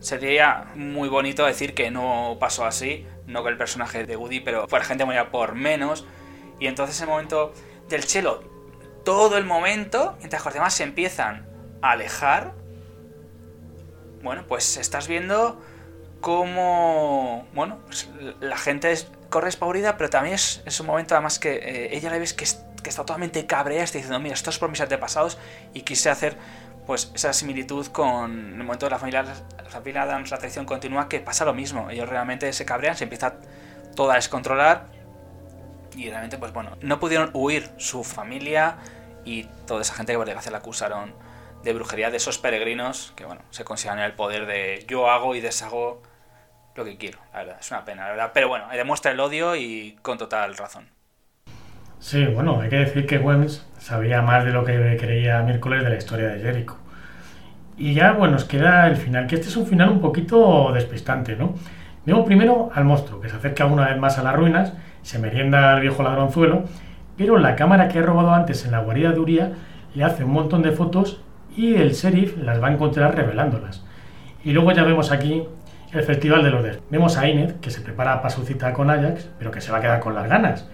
Sería muy bonito decir que no pasó así, no que el personaje de Woody, pero la gente moría por menos. Y entonces el momento del chelo, todo el momento, mientras los demás se empiezan a alejar, bueno, pues estás viendo cómo, bueno, pues la gente corre espaurida, pero también es, es, un momento además que eh, ella la ves que, está totalmente cabrea, está diciendo, mira, esto es por mis antepasados y quise hacer pues esa similitud con el momento de la familia, la familia Adams, la tradición continua, que pasa lo mismo. Ellos realmente se cabrean, se empieza todo a descontrolar y realmente, pues bueno, no pudieron huir su familia y toda esa gente que por desgracia la acusaron de brujería de esos peregrinos que, bueno, se consideran el poder de yo hago y deshago lo que quiero, la verdad. Es una pena, la verdad. Pero bueno, demuestra el odio y con total razón. Sí, bueno, hay que decir que Wems sabía más de lo que creía miércoles de la historia de Jericho. Y ya, bueno, nos queda el final, que este es un final un poquito despistante, ¿no? Vemos primero al monstruo, que se acerca una vez más a las ruinas, se merienda al viejo ladronzuelo, pero la cámara que ha robado antes en la guarida de Uría le hace un montón de fotos y el sheriff las va a encontrar revelándolas. Y luego ya vemos aquí el Festival de los Des. Vemos a Inez, que se prepara para su cita con Ajax, pero que se va a quedar con las ganas.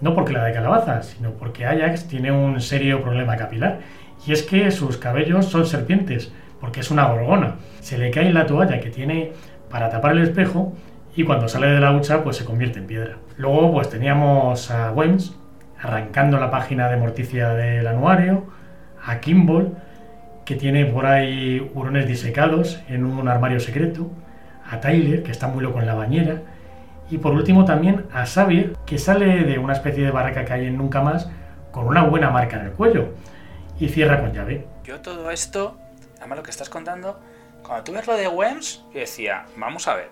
No porque la de calabaza, sino porque Ajax tiene un serio problema capilar. Y es que sus cabellos son serpientes, porque es una gorgona. Se le cae la toalla que tiene para tapar el espejo y cuando sale de la hucha pues se convierte en piedra. Luego pues teníamos a Wems arrancando la página de Morticia del anuario, a Kimball que tiene por ahí hurones disecados en un armario secreto, a Tyler, que está muy loco en la bañera, y por último también a Xavier, que sale de una especie de barraca que hay en Nunca Más con una buena marca en el cuello y cierra con llave. Yo todo esto, además lo que estás contando, cuando tú lo de Wems, yo decía, vamos a ver,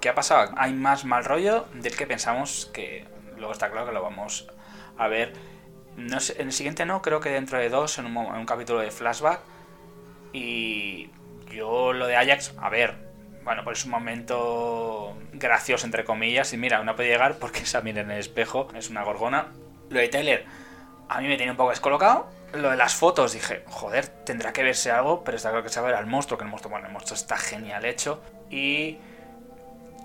¿qué ha pasado? Hay más mal rollo del que pensamos que luego está claro que lo vamos a ver. No sé, en el siguiente no, creo que dentro de dos, en un, en un capítulo de flashback. Y yo lo de Ajax, a ver, bueno, pues es un momento gracioso, entre comillas. Y mira, no puede llegar porque esa mira en el espejo, es una gorgona. Lo de Taylor, a mí me tiene un poco descolocado. Lo de las fotos, dije, joder, tendrá que verse algo, pero está claro que se va a ver al monstruo, que el monstruo, bueno, el monstruo está genial hecho. Y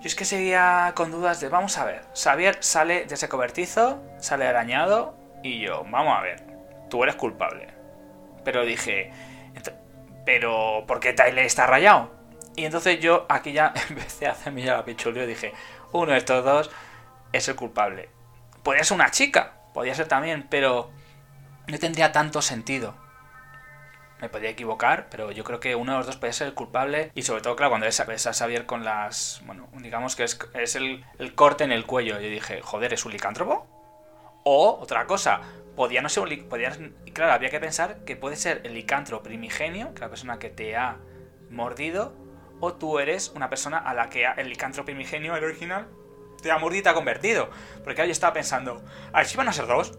yo es que seguía con dudas de, vamos a ver, Xavier sale de ese cobertizo, sale arañado, y yo, vamos a ver, tú eres culpable. Pero dije, pero ¿por qué Tyler está rayado? Y entonces yo aquí ya empecé a hacerme ya la pichulio y dije, uno de estos dos es el culpable. Podría ser una chica, podría ser también, pero no tendría tanto sentido. Me podría equivocar, pero yo creo que uno de los dos puede ser el culpable. Y sobre todo, claro, cuando ves a, ves a Xavier con las. Bueno, digamos que es, es el, corte en el cuello. Yo dije, joder, ¿es un licántropo? O, otra cosa, podía no ser un. Podía, claro, había que pensar que puede ser el licántropo primigenio, que la persona que te ha mordido, o tú eres una persona a la que el licántropo primigenio, el original, te ha mordido y te ha convertido. Porque claro, yo estaba pensando, a ver si van a ser dos.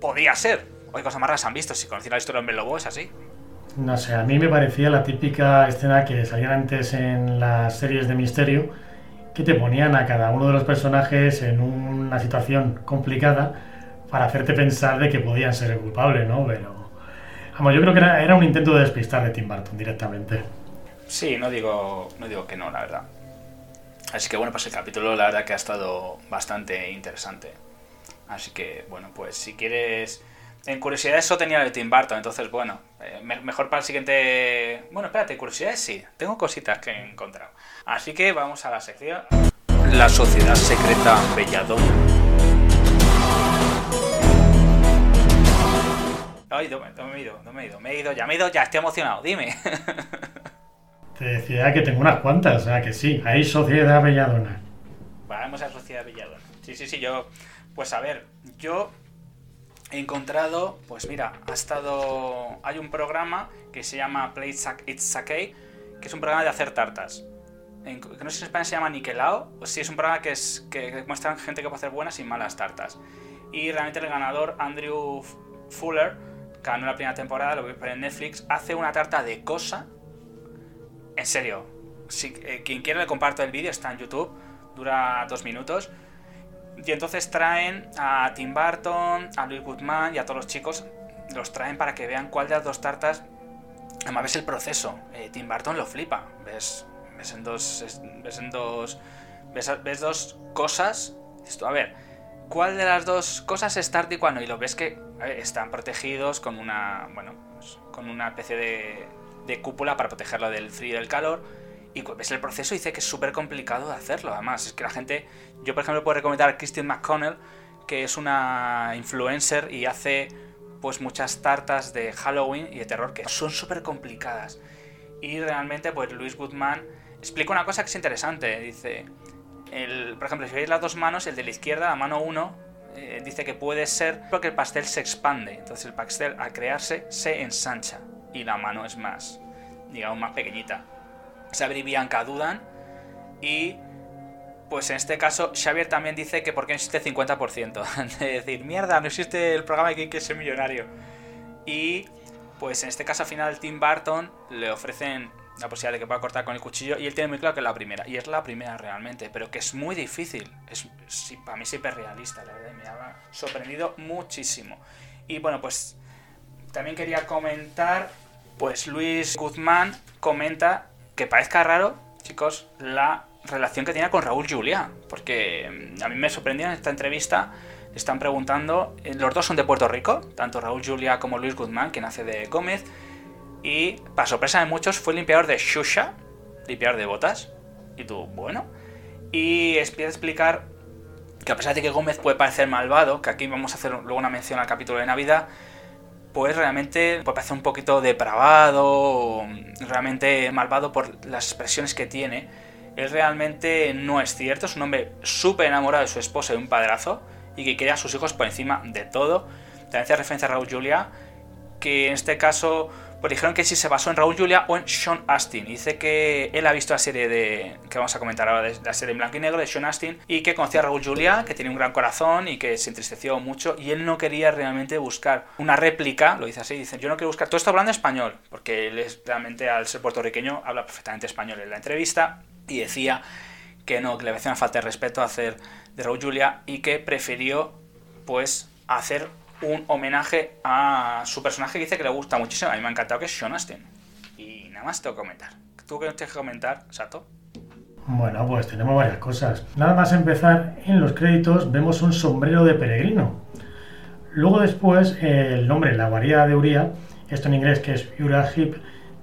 Podía ser. Hoy cosas más raras han visto, si conocen la historia de Hombre Lobo es así. No sé, a mí me parecía la típica escena que salían antes en las series de misterio, que te ponían a cada uno de los personajes en una situación complicada para hacerte pensar de que podían ser el culpable, ¿no? Pero, vamos, yo creo que era, era un intento de despistar de Tim Burton directamente. Sí, no digo, no digo que no, la verdad. Así que bueno, pues el capítulo la verdad que ha estado bastante interesante. Así que bueno, pues si quieres... En curiosidades eso tenía de Tim Burton, entonces bueno, eh, me- mejor para el siguiente... Bueno, espérate, curiosidades sí, tengo cositas que he encontrado. Así que vamos a la sección... La sociedad secreta Belladonna. Ay, no, me- no me he ido, no me he ido, me he ido, ya me he ido, ya estoy emocionado, dime. Te decía que tengo unas cuantas, o sea que sí, hay Sociedad Belladona. Vamos a Sociedad Belladonna. Sí, sí, sí, yo. Pues a ver, yo he encontrado. Pues mira, ha estado. Hay un programa que se llama Play It's Sake, que es un programa de hacer tartas. No sé si en España se llama Niquelao, o si es un programa que, es, que gente que puede hacer buenas y malas tartas. Y realmente el ganador, Andrew Fuller, que ganó la primera temporada, lo voy a en Netflix, hace una tarta de cosa. En serio, si, eh, quien quiera le comparto el vídeo, está en YouTube, dura dos minutos. Y entonces traen a Tim Burton, a Louis Goodman y a todos los chicos, los traen para que vean cuál de las dos tartas. Además ves el proceso. Eh, Tim Burton lo flipa. Ves, ves en dos. es- Ves en dos. Ves, dos cosas. Tú, a ver, ¿cuál de las dos cosas es tarta y cuál no? Y lo ves que están protegidos con una. Bueno, pues, con una especie de, de cúpula para protegerlo del frío y del calor. Y ves el proceso y dice que es súper complicado de hacerlo. Además, es que la gente. Yo, por ejemplo, puedo recomendar a Christine McConnell, que es una influencer y hace pues muchas tartas de Halloween y de terror que son súper complicadas. Y realmente, pues Luis Goodman explica una cosa que es interesante. Dice, el, por ejemplo, si veis las dos manos, el de la izquierda, la mano 1, dice que puede ser porque el pastel se expande. Entonces el pastel al crearse se ensancha y la mano es más, digamos, más pequeñita. Y Bianca dudan y pues en este caso Xavier también dice que porque no existe 50%. De decir, mierda, no existe el programa de quién quiere ser millonario. Y pues en este caso al final Tim Burton le ofrecen la posibilidad de que pueda cortar con el cuchillo y él tiene muy claro que es la primera. Y es la primera realmente, pero que es muy difícil. Es, sí, para mí es hiperrealista, la verdad, me ha sorprendido muchísimo. Y bueno, pues también quería comentar, pues Luis Guzmán comenta que parezca raro, chicos, la relación que tiene con Raúl Juliá, porque mm, a mí me sorprendió en esta entrevista, están preguntando, eh, los dos son de Puerto Rico, tanto Raúl Juliá como Luis Guzmán, quien hace de Gómez, y para sorpresa de muchos fue limpiador de Shusha, limpiador de botas, y tú, bueno, y empieza explicar que a pesar de que Gómez puede parecer malvado, que aquí vamos a hacer luego una mención al capítulo de Navidad, pues realmente puede parecer un poquito depravado, realmente malvado por las expresiones que tiene. Él realmente no es cierto, es un hombre súper enamorado de su esposa y un padrazo, y que quiere a sus hijos por encima de todo. También hace referencia a Raúl Julia, que en este caso pues dijeron que si se basó en Raúl Julia o en Sean Astin. Dice que él ha visto la serie de que vamos a comentar ahora, la serie en blanco y negro de Sean Astin, y que conocía a Raúl Julia, que tiene un gran corazón y que se entristeció mucho, y él no quería realmente buscar una réplica, lo dice así, dice, yo no quiero buscar, todo esto hablando español, porque él realmente al ser puertorriqueño habla perfectamente español en la entrevista, y decía que no, que le parecía una falta de respeto hacer de Raúl Julia y que prefirió pues hacer un homenaje a su personaje que dice que le gusta muchísimo. A mí me ha encantado que es Sean. Y nada más tengo que comentar. ¿Tú qué tienes que comentar, Sato? Bueno, pues tenemos varias cosas. Nada más empezar, en los créditos vemos un sombrero de peregrino. Luego después, el nombre, la guarida de Uría, esto en inglés que es Uriah Heep,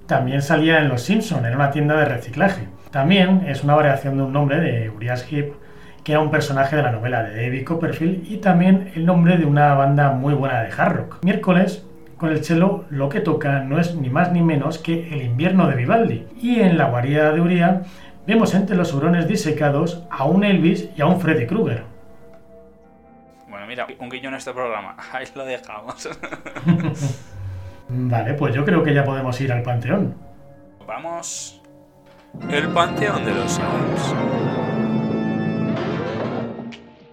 también salía en Los Simpson, en una tienda de reciclaje. También es una variación de un nombre de Uriah Heep, que era un personaje de la novela de David Copperfield, y también el nombre de una banda muy buena de hard rock. Miércoles, con el cello, lo que toca no es ni más ni menos que El invierno de Vivaldi. Y en la guarida de Uría vemos entre los hurones disecados a un Elvis y a un Freddy Krueger. Bueno, mira, un guiño en este programa. Ahí lo dejamos. Vale, pues yo creo que ya podemos ir al panteón. Vamos. el Panteón de los Adams.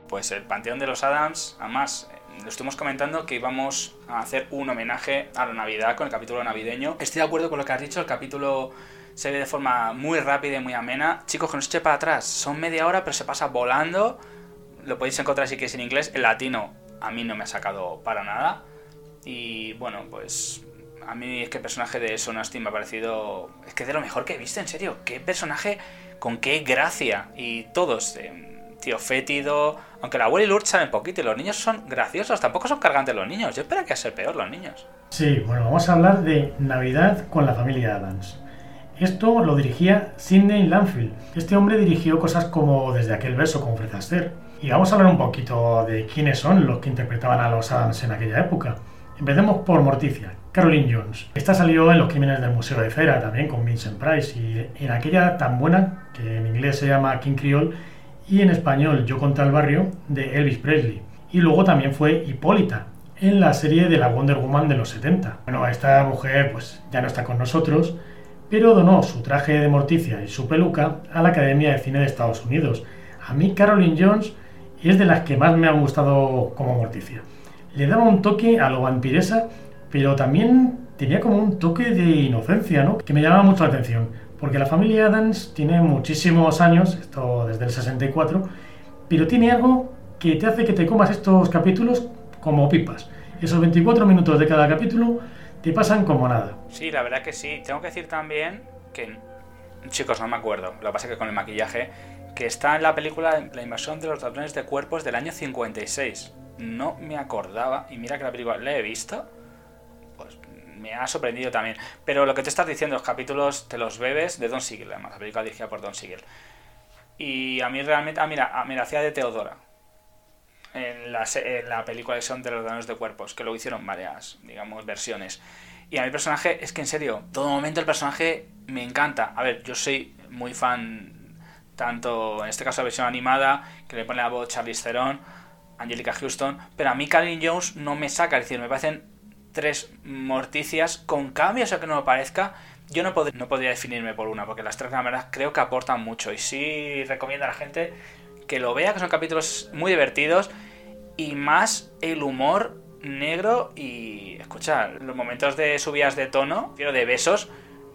Pues el Panteón de los Adams, además, lo estuvimos comentando que íbamos a hacer un homenaje a la Navidad con el capítulo navideño. Estoy de acuerdo con lo que has dicho, el capítulo se ve de forma muy rápida y muy amena. Chicos, que no se eche para atrás, son media hora, pero se pasa volando. Lo podéis encontrar si queréis en inglés. El latino a mí no me ha sacado para nada. Y bueno, pues a mí es que el personaje de Son Astin me ha parecido. Es que de lo mejor que he visto, en serio. Qué personaje con qué gracia. Y todos. eh, tío fétido. Aunque la abuela y Lourdes saben poquito y los niños son graciosos. Tampoco son cargantes los niños. Yo espero que a ser peor los niños. Sí, bueno, vamos a hablar de Navidad con la familia Adams. Esto lo dirigía Sidney Lanfield. Este hombre dirigió cosas como Desde aquel beso con Fred Astaire. Y vamos a hablar un poquito de quiénes son los que interpretaban a los Adams en aquella época. Empecemos por Morticia, Caroline Jones. Esta salió en Los Crímenes del Museo de Cera también con Vincent Price y en aquella tan buena que en inglés se llama King Creole y en español Yo contra el barrio de Elvis Presley. Y luego también fue Hipólita en la serie de la Wonder Woman de los 70. Bueno, esta mujer pues ya no está con nosotros, pero donó su traje de Morticia y su peluca a la Academia de Cine de Estados Unidos. A mí Caroline Jones es de las que más me han gustado como Morticia. Le daba un toque a lo vampiresa, pero también tenía como un toque de inocencia, ¿no? Que me llamaba mucho la atención. Porque la familia Adams tiene muchísimos años, esto desde el 64, pero tiene algo que te hace que te comas estos capítulos como pipas. Esos 24 minutos de cada capítulo te pasan como nada. Sí, la verdad que sí. Tengo que decir también que. Chicos, no me acuerdo. Lo que pasa es que con el maquillaje. Que está en la película La invasión de los ladrones de cuerpos del año 56. No me acordaba. Y mira que la película la he visto. Me ha sorprendido también. Pero lo que te estás diciendo, los capítulos te los bebes de Don Siegel, además. La película dirigida por Don Siegel. Y a mí realmente. Ah, mira, ah, mira, hacía de Teodora. En la, en la película de Son de los ladrones de cuerpos. Que lo hicieron varias, digamos, versiones. Y a mi personaje, es que en serio, todo momento el personaje me encanta. A ver, yo soy muy fan, tanto en este caso la versión animada, que le pone la voz Charlize Theron, Angelica Houston, pero a mí Caroline Jones no me saca, es decir, me parecen tres morticias con cambios, o que no me parezca. Yo no, pod- no podría definirme por una, porque las tres, verdad, creo que aportan mucho. Y sí recomiendo a la gente que lo vea, que son capítulos muy divertidos y más el humor negro y escucha los momentos de subidas de tono pero de besos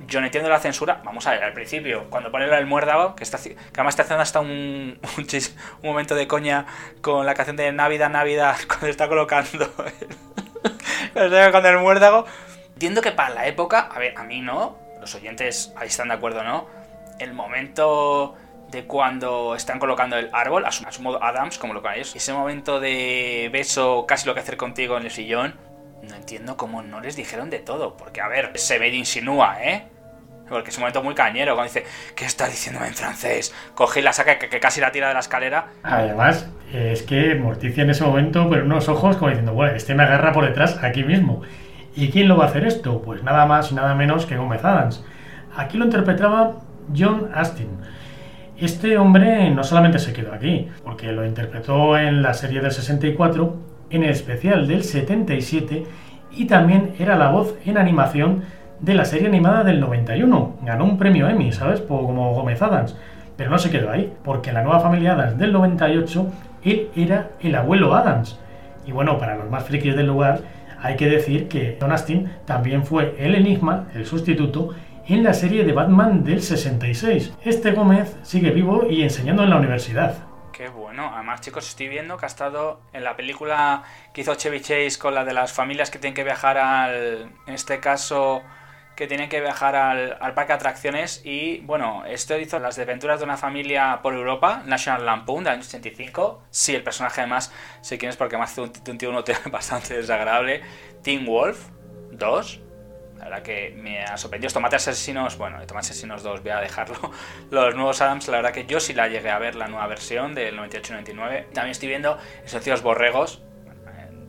yo no entiendo la censura vamos a ver al principio cuando pone el muérdago que está que además está haciendo hasta un un momento de coña con la canción de Navidad Navidad cuando está colocando colocando el muérdago entiendo que para la época a ver a mí no los oyentes ahí están de acuerdo no el momento de cuando están colocando el árbol, a su, a su modo Adams, como lo ellos, ese momento de beso, casi lo que hacer contigo en el sillón, no entiendo cómo no les dijeron de todo, porque a ver, se ve y insinúa, ¿eh? Porque es un momento muy cañero, cuando dice, ¿qué está diciéndome en francés? Coge y la saca, que, casi la tira de la escalera. Además, es que Morticia en ese momento, pero unos ojos como diciendo, bueno, este me agarra por detrás aquí mismo. ¿Y quién lo va a hacer esto? Pues nada más y nada menos que Gómez Adams. Aquí lo interpretaba John Astin. Este hombre no solamente se quedó aquí, porque lo interpretó en la serie del 64, en el especial del 77 y también era la voz en animación de la serie animada del 91. Ganó un premio Emmy, ¿sabes? Como Gómez Adams. Pero no se quedó ahí, porque en la nueva familia Adams del 98 él era el abuelo Adams. Y bueno, para los más frikis del lugar, hay que decir que John Astin también fue el enigma, el sustituto, en la serie de Batman del 66. Este Gómez sigue vivo y enseñando en la universidad. Qué bueno. Además, chicos, estoy viendo que ha estado en la película que hizo Chevy Chase con la de las familias que tienen que viajar al. En este caso, que tienen que viajar al, parque de atracciones. Y bueno, esto hizo las desventuras de una familia por Europa, National Lampoon, del año 85. Sí, el personaje además, sé quién es porque además hace un, un tío bastante desagradable. Teen Wolf 2. La verdad que me ha sorprendido. Tomate Asesinos, bueno, Tomate Asesinos 2 voy a dejarlo. Los nuevos Adams, la verdad que yo sí la llegué a ver, la nueva versión del 98-99. También estoy viendo Esos tíos borregos.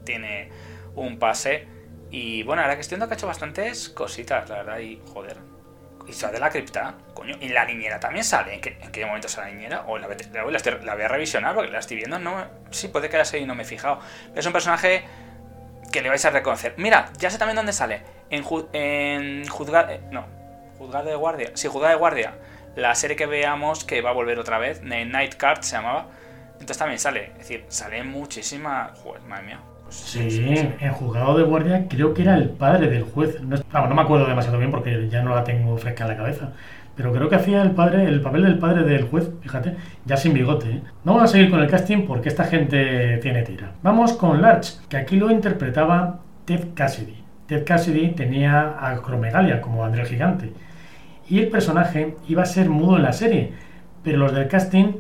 Tiene un pase. Y bueno, verdad que estoy viendo que ha hecho bastantes cositas, la verdad, y joder. Y sale de la cripta, coño. Y la niñera también sale. ¿En qué, en qué momento sale la niñera? O la, la, estoy- la voy a revisionar porque la estoy viendo. No, sí, puede que sé y no me he fijado. Es un personaje que le vais a reconocer. Mira, ya sé también dónde sale. En, ju- en juzgar... eh, no, juzgar de guardia. Sí, juzgar de guardia. la serie que veamos que va a volver otra vez, Night Card se llamaba. Entonces también sale, es decir, sale muchísima. Joder, madre mía. Sí, en juzgado de guardia creo que era el padre del juez. No, no me acuerdo demasiado bien porque ya no la tengo fresca en la cabeza. Pero creo que hacía el padre, el papel del padre del juez, fíjate, ya sin bigote. ¿eh? Vamos a seguir con el casting porque esta gente tiene tira. Vamos con Larch, que aquí lo interpretaba Ted Cassidy. Ted Cassidy tenía acromegalia como André el Gigante. Y el personaje iba a ser mudo en la serie, pero los del casting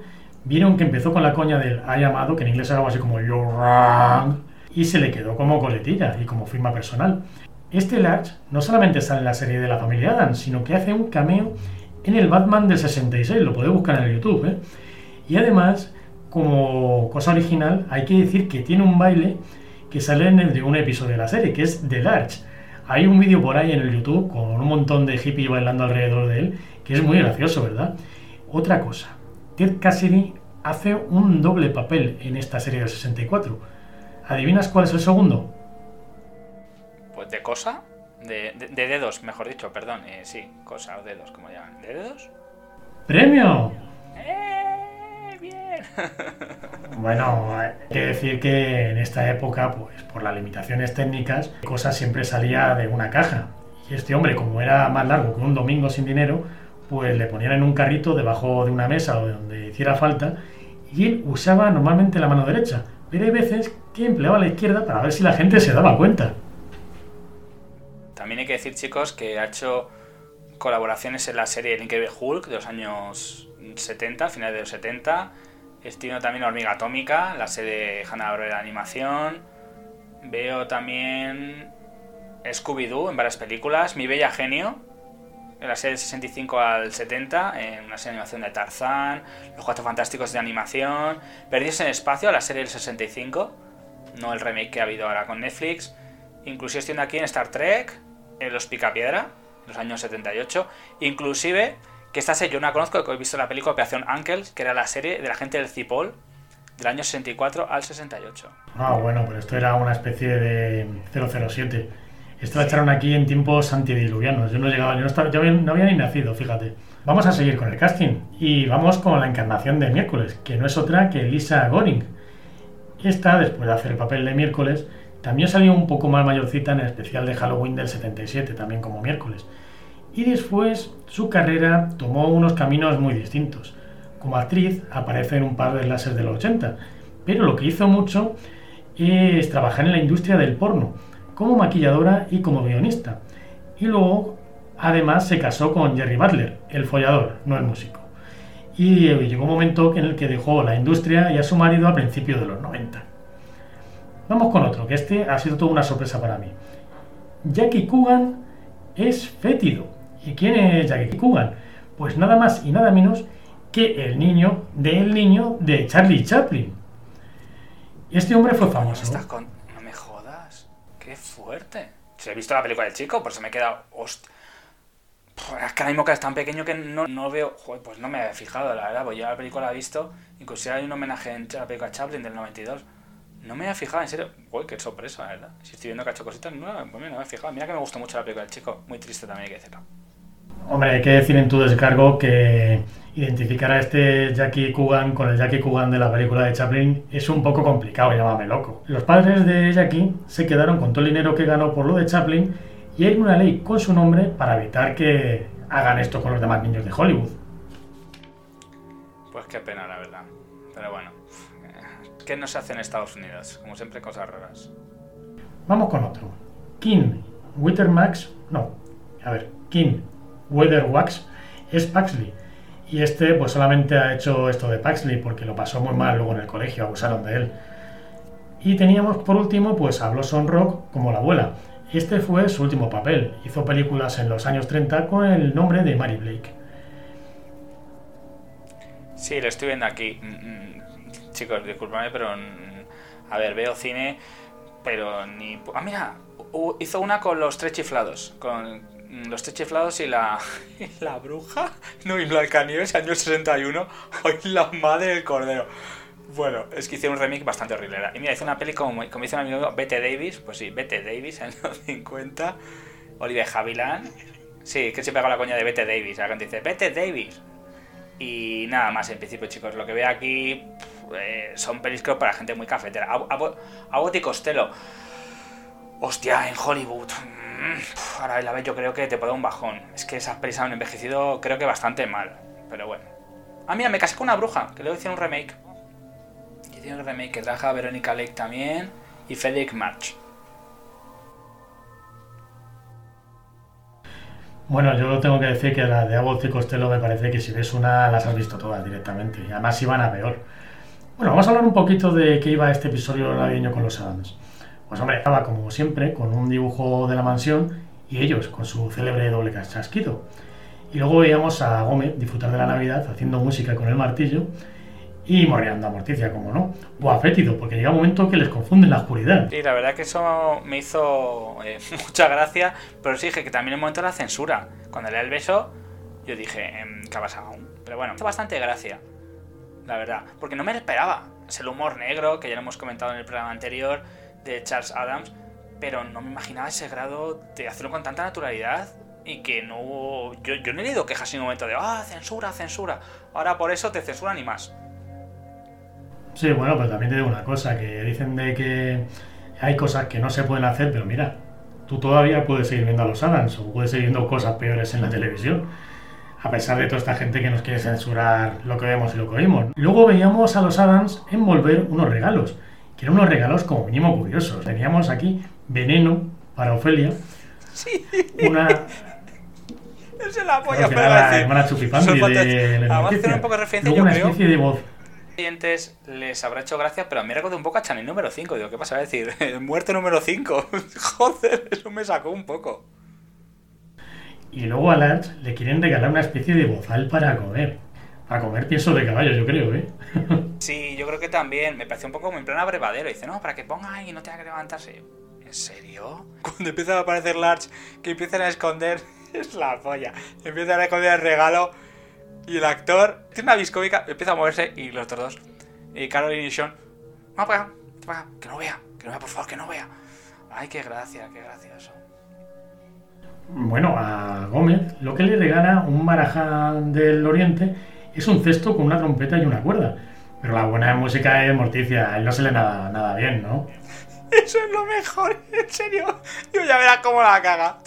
vieron que empezó con la coña del ha llamado, que en inglés era algo así como you're wrong, y se le quedó como coletilla y como firma personal. Este Larch no solamente sale en la serie de la familia Adams, sino que hace un cameo en el Batman del 66, lo podéis buscar en el YouTube. ¿eh? Y además, como cosa original, hay que decir que tiene un baile que sale en el de un episodio de la serie, que es The Larch. Hay un vídeo por ahí en el YouTube con un montón de hippies bailando alrededor de él, que es muy gracioso, ¿verdad? Otra cosa, Ted Cassidy hace un doble papel en esta serie del 64. ¿Adivinas cuál es el segundo? Pues de cosa, de, de- de dedos, mejor dicho, perdón. eh, sí, cosa o dedos, como llaman. ¿De dedos? ¡Premio! ¡Eh! ¡Bien! Bueno, hay que decir que en esta época, pues por las limitaciones técnicas, cosa siempre salía de una caja. Y este hombre, como era más largo que un domingo sin dinero, pues le ponían en un carrito debajo de una mesa o de donde hiciera falta, y él usaba normalmente la mano derecha, pero hay veces que empleaba la izquierda para ver si la gente se daba cuenta. También hay que decir, chicos, que ha hecho colaboraciones en la serie El Increíble Hulk de los años 70, finales de los 70. Estilo también Hormiga Atómica, la serie Hanna-Barbera de animación. Veo también Scooby-Doo en varias películas. Mi Bella Genio, en la serie del 65 al 70, en una serie de animación de Tarzán. Los Cuatro Fantásticos de animación. Perdidos en el Espacio, la serie del 65. No el remake que ha habido ahora con Netflix. Inclusive estoy aquí en Star Trek, en Los Picapiedra, los años 78. Inclusive, que esta serie yo no la conozco, que he visto la película Operación Ankles, que era la serie de la gente del Cipol, del año 64 al 68. Ah, bueno, pero esto era una especie de 007. Esto la echaron aquí en tiempos antidiluvianos. Yo no llegaba, yo no, estaba, no había ni nacido, fíjate. Vamos a seguir con el casting. Y vamos con la encarnación de miércoles, que no es otra que Lisa Goring. Esta, después de hacer el papel de miércoles, también salió un poco más mayorcita en el especial de Halloween del 77, también como miércoles. Y después su carrera tomó unos caminos muy distintos. Como actriz aparece en un par de láser de los 80, pero lo que hizo mucho es trabajar en la industria del porno, como maquilladora y como guionista. Y luego, además, se casó con Jerry Butler, el follador, no el músico. Y llegó un momento en el que dejó la industria y a su marido a principios de los 90. Vamos con otro, que este ha sido toda una sorpresa para mí. Jackie Coogan es fétido. ¿Y quién es Jackie Coogan? Pues nada más y nada menos que el niño del niño de Charlie Chaplin. Este hombre fue ¿Me famoso. estás fuerte. Si he visto la película del chico, por eso me he quedado... Host... Es que ahora mismo que es tan pequeño que no, no veo... Joder, pues no me había fijado, la verdad. Pues yo la película la he visto. Inclusive hay un homenaje en la película Chaplin del 92. No me había fijado, en serio. Uy, qué sorpresa, la verdad. Si estoy viendo que ha cositas, no, pues mira, no me he fijado. Mira que me gustó mucho la película del chico. Muy triste también, hay que decirlo. Hombre, hay que decir en tu descargo que identificar a este Jackie Coogan con el Jackie Coogan de la película de Chaplin es un poco complicado, llámame loco. Los padres de Jackie se quedaron con todo el dinero que ganó por lo de Chaplin y hay una ley con su nombre para evitar que hagan esto con los demás niños de Hollywood. Pues qué pena, la verdad. Pero bueno. eh, ¿Qué no se hace en Estados Unidos? Como siempre, cosas raras. Vamos con otro. King Wittermax, no, a ver, King Weatherwax es Paxley. Y este pues solamente ha hecho esto de Paxley porque lo pasó muy mal luego en el colegio, abusaron de él. Y teníamos por último pues a Blossom Rock como la abuela. Este fue su último papel. Hizo películas en los años 30 con el nombre de Mary Blake. Sí, lo estoy viendo aquí. Mm, mm, Chicos, discúlpame, pero. A ver, veo cine, pero ni. Ah, mira, hizo una con los tres chiflados. Con los tres chiflados y la. la bruja. No, y Blancanieves, año 61. ¡Ay, la madre del cordero! Bueno, es que hice un remake bastante horrible. Y mira, hice una peli como, como dice un amigo, Bette Davis. Pues sí, Bette Davis, los 50. Oliver Havilland. Sí, que siempre hago la coña de Bette Davis. La gente dice, Bette Davis. Y nada más, en principio, chicos, lo que veo aquí eh, son pelis creo para gente muy cafetera. Abbott y Costello. Hostia, en Hollywood. Mm, ahora la vez yo creo que te puede un bajón. Es que esas pelis han envejecido creo que bastante mal. Pero bueno. Ah, mira, me casé con una bruja, que luego hicieron un remake. Tiene un remake que trabaja Verónica Lake también. Y Frederick March. Bueno, yo tengo que decir que la de Abbott y Costello me parece que si ves una las has visto todas directamente. Y además iban a peor. Bueno, vamos a hablar un poquito de qué iba este episodio navideño con los Adams. Pues hombre, estaba como siempre con un dibujo de la mansión y ellos con su célebre doble chasquido. Y luego veíamos a Gómez disfrutar de la Navidad haciendo música con el martillo y morreando a Morticia, como no. O a Fétido, porque llega un momento que les confunde la oscuridad. Sí, la verdad que eso me hizo eh, mucha gracia, pero sí dije que también el momento de la censura. Cuando le da el beso, yo dije, em, ¿qué ha pasado? Pero bueno, hizo bastante gracia, la verdad, porque no me lo esperaba. Es el humor negro, que ya lo hemos comentado en el programa anterior, de Charles Adams, pero no me imaginaba ese grado de hacerlo con tanta naturalidad y que no hubo... Yo, no he leído quejas en un momento de, ah, censura, censura. Ahora por eso te censuran y más. Sí, bueno, pero también te digo una cosa, que dicen de que hay cosas que no se pueden hacer, pero mira, tú todavía puedes seguir viendo a los Adams o puedes seguir viendo cosas peores en la televisión, a pesar de toda esta gente que nos quiere censurar lo que vemos y lo que oímos. Luego veíamos a los Adams envolver unos regalos, que eran unos regalos como mínimo curiosos. Teníamos aquí veneno para Ofelia, sí. una... Es la polla, pero la hermana Chupipandi de la Además, hacer un poco de referencia, Luego yo una creo especie de voz clientes les habrá hecho gracia, pero a mí me recuerda un poco a Chanel número 5. Digo, ¿qué pasa? a decir, muerte número 5. Joder, eso me sacó un poco. Y luego a Lars le quieren regalar una especie de bozal para comer. Para comer pienso de caballo, yo creo, ¿eh? Sí, yo creo que también. Me pareció un poco como en plan abrevadero. Dice, no, para que ponga ahí y no tenga que levantarse. ¿En serio? Cuando empiezan a aparecer Large, que empiezan a esconder, es la polla. Empiezan a esconder el regalo y el actor tiene una viscómica, empieza a moverse y los otros dos, y Caroline y Sean, vamos para acá, para que no vea, que no vea, por favor, que no vea. Ay, qué gracia, qué gracioso. Bueno, a Gómez lo que le regala un baraja del oriente es un cesto con una trompeta y una cuerda. Pero la buena música es morticia, a él no se le nada, nada bien, ¿no? Eso es lo mejor, en serio. Yo ya verás cómo la caga.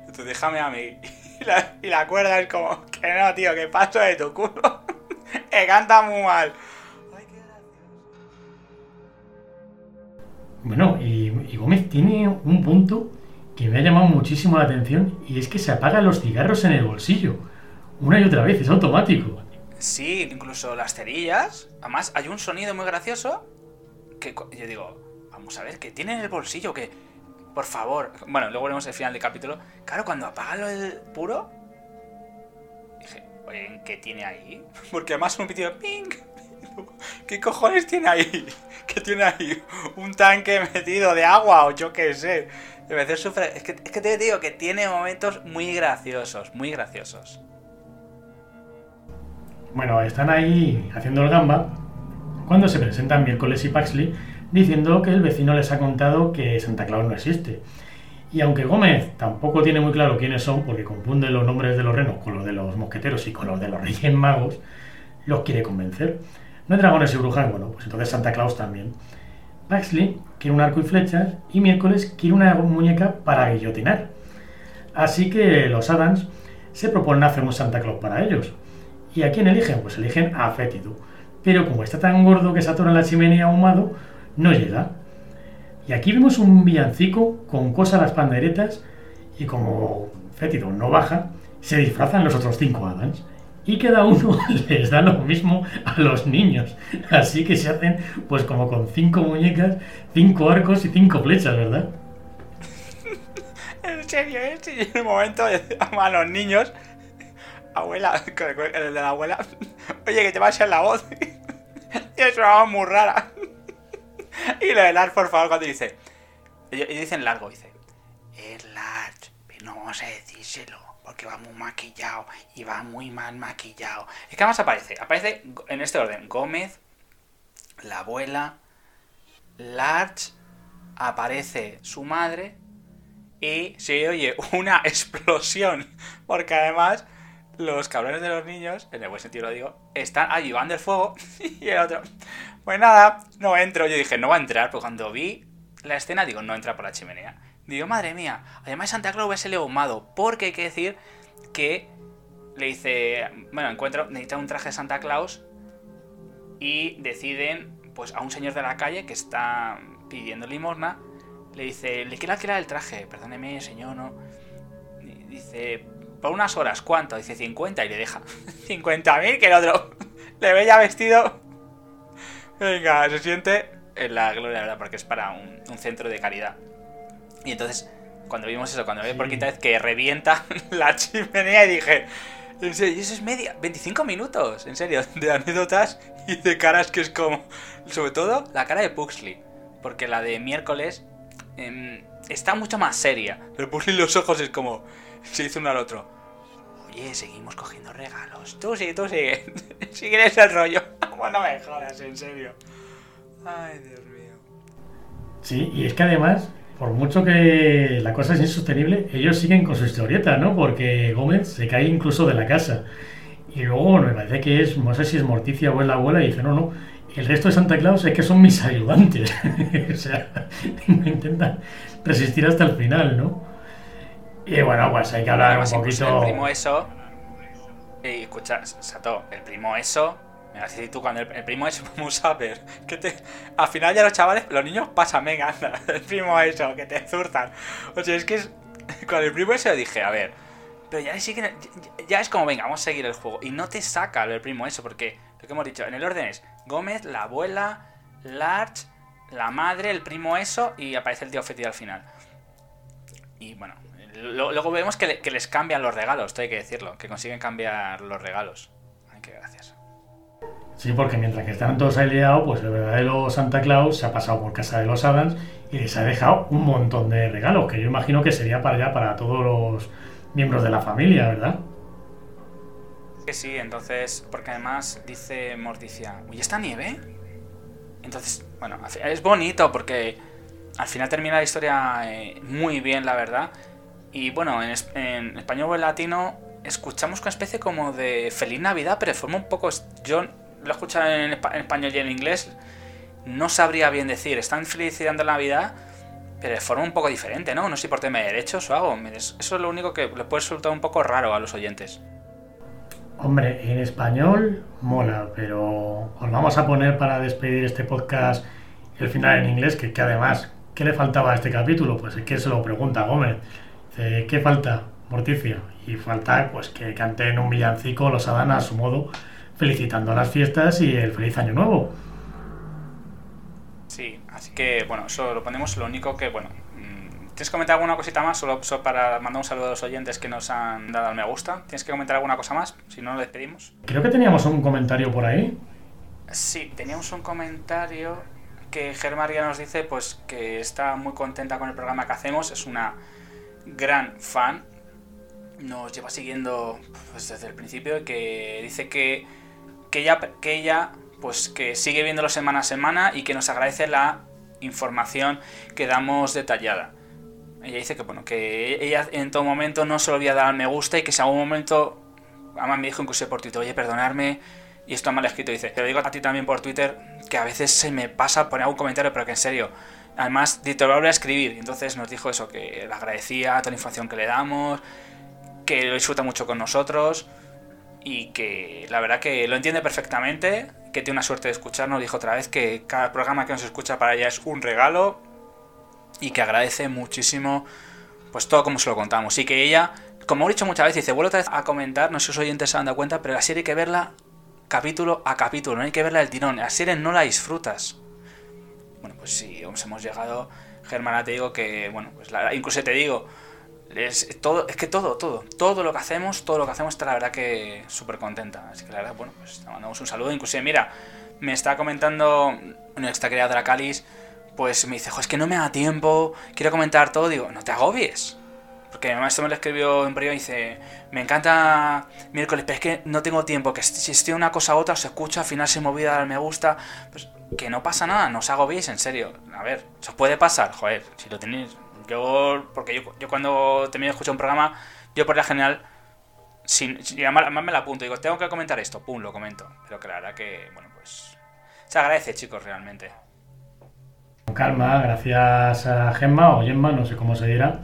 Entonces déjame a mí. Y la, y la cuerda es como, que no, tío, que paso de tu culo. que canta muy mal. Bueno, y, y Gómez tiene un punto que me ha llamado muchísimo la atención y es que se apagan los cigarros en el bolsillo. Una y otra vez, es automático. Sí, incluso las cerillas. Además, hay un sonido muy gracioso que yo digo, vamos a ver, que tiene en el bolsillo que, por favor, bueno, luego veremos el final del capítulo. Claro, cuando apaga del puro, dije, oye, ¿qué tiene ahí? Porque además un pitido, ping. ¿Qué cojones tiene ahí? ¿Qué tiene ahí? ¿Un tanque metido de agua o yo qué sé? Debe ser súper... Es que, es que te digo que tiene momentos muy graciosos, muy graciosos. Bueno, están ahí haciendo el gamba cuando se presentan Miércoles y Paxley diciendo que el vecino les ha contado que Santa Claus no existe. Y aunque Gómez tampoco tiene muy claro quiénes son, porque confunde los nombres de los renos con los de los mosqueteros y con los de los reyes magos, los quiere convencer. No hay dragones y brujas, bueno, pues entonces Santa Claus también. Paxley quiere un arco y flechas y Miércoles quiere una muñeca para guillotinar. Así que los Adams se proponen hacer un Santa Claus para ellos. ¿Y a quién eligen? Pues eligen a Fétido. Pero como está tan gordo que se atora en la chimenea ahumado, no llega. Y aquí vemos un villancico con cosas a las panderetas y como Fétido no baja, se disfrazan los otros cinco Adams. Y cada uno les da lo mismo a los niños. Así que se hacen pues como con cinco muñecas, cinco arcos y cinco flechas, ¿verdad? En serio, ¿eh? En un momento a los niños. Abuela, el de la abuela. Oye, que te va a ser la voz. Y es una voz muy rara. Y lo de Lars, por favor, cuando dice. Y dicen largo, dice. Es Lars, pero no vamos a decírselo. Porque va muy maquillado y va muy mal maquillado. Es que además aparece, aparece en este orden: Gómez, la abuela, Lars, aparece su madre y se oye una explosión. Porque además los cabrones de los niños, en el buen sentido lo digo, están ayudando el fuego y el otro, pues nada, no entro. Yo dije, no va a entrar, pero cuando vi la escena digo, no entra por la chimenea. Digo, madre mía, además Santa Claus es ahumado, porque hay que decir que le dice, bueno, encuentro, necesita un traje de Santa Claus y deciden, pues a un señor de la calle que está pidiendo limosna, le dice, le quiero alquilar el traje, perdóneme, señor, no. Dice, por unas horas, ¿cuánto? Dice 50 y le deja 50.000 que el otro le ve ya vestido. Venga, se siente en la gloria, ¿verdad? Porque es para un, un centro de caridad. Y entonces, cuando vimos eso, cuando vi por quinta vez que revienta la chimenea y dije, en serio, y eso es media, 25 minutos, en serio, de anécdotas y de caras que es como, sobre todo la cara de Puxley, porque la de miércoles em, está mucho más seria, pero Puxley los ojos es como, se dice uno al otro, oye, seguimos cogiendo regalos, tú sigue, tú sigue, sigue ese rollo, como no me jodas, en serio. Ay, Dios mío. Sí, y es que además, por mucho que la cosa es insostenible, ellos siguen con su historieta, ¿no? Porque Gómez se cae incluso de la casa. Y luego, bueno, me parece que es, no sé si es Morticia o es la abuela, y dice, no, no, el resto de Santa Claus es que son mis ayudantes. o sea, intentan resistir hasta el final, ¿no? Y bueno, pues hay que hablar Además, un incluso poquito... el primo eso. Y escucha, Sato, el primo eso. Me vas a decir tú cuando el, el primo eso, vamos a ver. Que te, al final ya los chavales, los niños pasan, venga, anda. El primo eso, que te zurtan. O sea, es que es. Con el primo eso dije, a ver. Pero ya sí que. Ya, ya es como, venga, vamos a seguir el juego. Y no te saca el primo eso, porque lo que hemos dicho, en el orden es Gómez, la abuela, Larch, la madre, el primo eso, y aparece el tío Feti al final. Y bueno, lo- luego vemos que, le- que les cambian los regalos, esto hay que decirlo, que consiguen cambiar los regalos. Ay, qué gracias. Sí, porque mientras que están todos ahí liados, pues el verdadero Santa Claus se ha pasado por casa de los Adams y les ha dejado un montón de regalos, que yo imagino que sería para allá para todos los miembros de la familia, ¿verdad? Que sí, entonces, porque además dice Morticia, uy, ¿esta nieve? Entonces, bueno, es bonito porque al final termina la historia eh, muy bien, la verdad. Y bueno, en, en español o en latino escuchamos una especie como de Feliz Navidad, pero de forma un poco... Yo lo he escuchado en, en español y en inglés, no sabría bien decir, están felicitando la Navidad, pero de forma un poco diferente, ¿no? No sé por tema de derechos o algo. Eso es lo único que le puede resultar un poco raro a los oyentes. Hombre, en español mola, pero os vamos a poner para despedir este podcast el final en inglés, que, que además, ¿qué le faltaba a este capítulo? Pues es que se lo pregunta Gómez. Dice, ¿qué falta, Morticia? Y falta pues que canten un villancico los Adán a su modo, felicitando las fiestas y el feliz año nuevo. Sí, así que bueno, eso lo ponemos. Lo único que, bueno, mm, ¿tienes que comentar alguna cosita más? Solo, solo para mandar un saludo a los oyentes que nos han dado al me gusta. ¿Tienes que comentar alguna cosa más? Si no, nos despedimos. Creo que teníamos un comentario por ahí. Sí, teníamos un comentario que Germaria nos dice pues que está muy contenta con el programa que hacemos, es una gran fan, nos lleva siguiendo pues, desde el principio que dice que, que ella, que ella pues que sigue viéndolo semana a semana y que nos agradece la información que damos detallada. Ella dice que bueno, que ella en todo momento no se olvida dar al me gusta y que si algún momento, además me dijo incluso por Twitter, oye, perdonarme, y esto mal escrito, dice, te lo digo a ti también por Twitter, que a veces se me pasa poner algún comentario, pero que en serio, además te lo voy a escribir, entonces nos dijo eso, que le agradecía toda la información que le damos, que lo disfruta mucho con nosotros, y que la verdad que lo entiende perfectamente, que tiene una suerte de escucharnos, dijo otra vez que cada programa que nos escucha para ella es un regalo, y que agradece muchísimo pues todo como se lo contamos, y que ella, como he dicho muchas veces, dice, vuelvo otra vez a comentar, no sé si os oyentes se han dado cuenta, pero la serie hay que verla capítulo a capítulo, no hay que verla del tirón. La serie no la disfrutas. Bueno, pues sí, os hemos llegado. Germana, te digo que, bueno, pues la, incluso te digo, es, todo, es que todo, todo, todo lo que hacemos, todo lo que hacemos está la verdad que súper contenta. Así que la verdad, bueno, pues te mandamos un saludo. Inclusive, mira, me está comentando nuestra querida Dracalis, pues me dice, jo, es que no me da tiempo, quiero comentar todo. Digo, no te agobies. Porque además esto me lo escribió en privado y dice, me encanta miércoles, pero es que no tengo tiempo, que si estoy una cosa u otra se escucha, al final se me olvida dar me gusta. Pues que no pasa nada, no os agobiéis, en serio. A ver, ¿se os puede pasar? Joder, si lo tenéis... Yo, porque yo, yo cuando termino de escuchar un programa, yo por la general sin, sin- además, me la apunto, digo, tengo que comentar esto, pum, lo comento. Pero verdad que, bueno, pues. Se agradece, chicos, realmente. Calma, gracias a Gemma o Gemma, no sé cómo se dirá.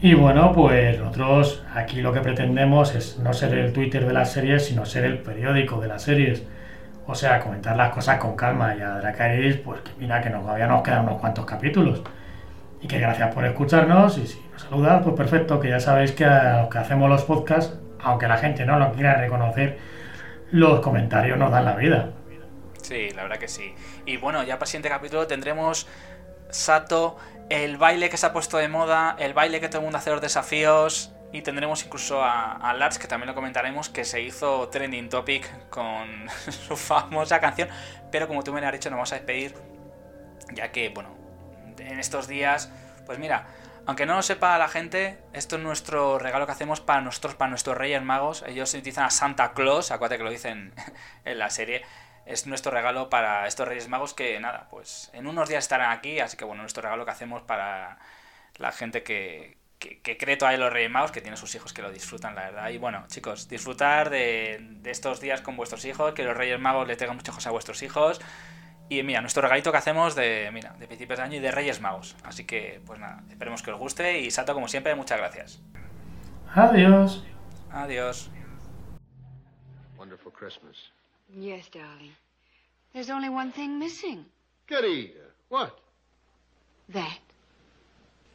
Y bueno, pues nosotros aquí lo que pretendemos es no ser el Twitter de las series, sino ser el periódico de las series. O sea, comentar las cosas con calma. Y a Dracarys, pues que mira que nos, todavía nos quedan unos cuantos capítulos. Y que gracias por escucharnos. Y si nos saludas, pues perfecto, que ya sabéis que a los que hacemos los podcasts, aunque la gente no lo quiera reconocer, los comentarios nos dan la vida. Sí, la verdad que sí. Y bueno, ya para el siguiente capítulo tendremos Sato, el baile que se ha puesto de moda, el baile que todo el mundo hace los desafíos. Y tendremos incluso a, a Lars, que también lo comentaremos, que se hizo trending topic con su famosa canción. Pero como tú me lo has dicho, nos vamos a despedir. Ya que, bueno, en estos días, pues mira, aunque no lo sepa la gente, esto es nuestro regalo que hacemos para nosotros, para nuestros Reyes Magos. Ellos utilizan a Santa Claus, acuérdate que lo dicen en la serie. Es nuestro regalo para estos Reyes Magos que, nada, pues en unos días estarán aquí. Así que, bueno, nuestro regalo que hacemos para la gente que, que, que cree todavía los Reyes Magos, que tiene sus hijos que lo disfrutan, la verdad. Y bueno, chicos, disfrutar de, de estos días con vuestros hijos, que los Reyes Magos les traigan muchas cosas a vuestros hijos. Y mira, nuestro regalito que hacemos de, mira, de principios de año y de Reyes Magos. Así que, pues nada, esperemos que os guste. Y Sato, como siempre, muchas gracias. Adiós. Adiós. Wonderful Christmas. Yes, darling. There's only one thing missing. Goody. What? That.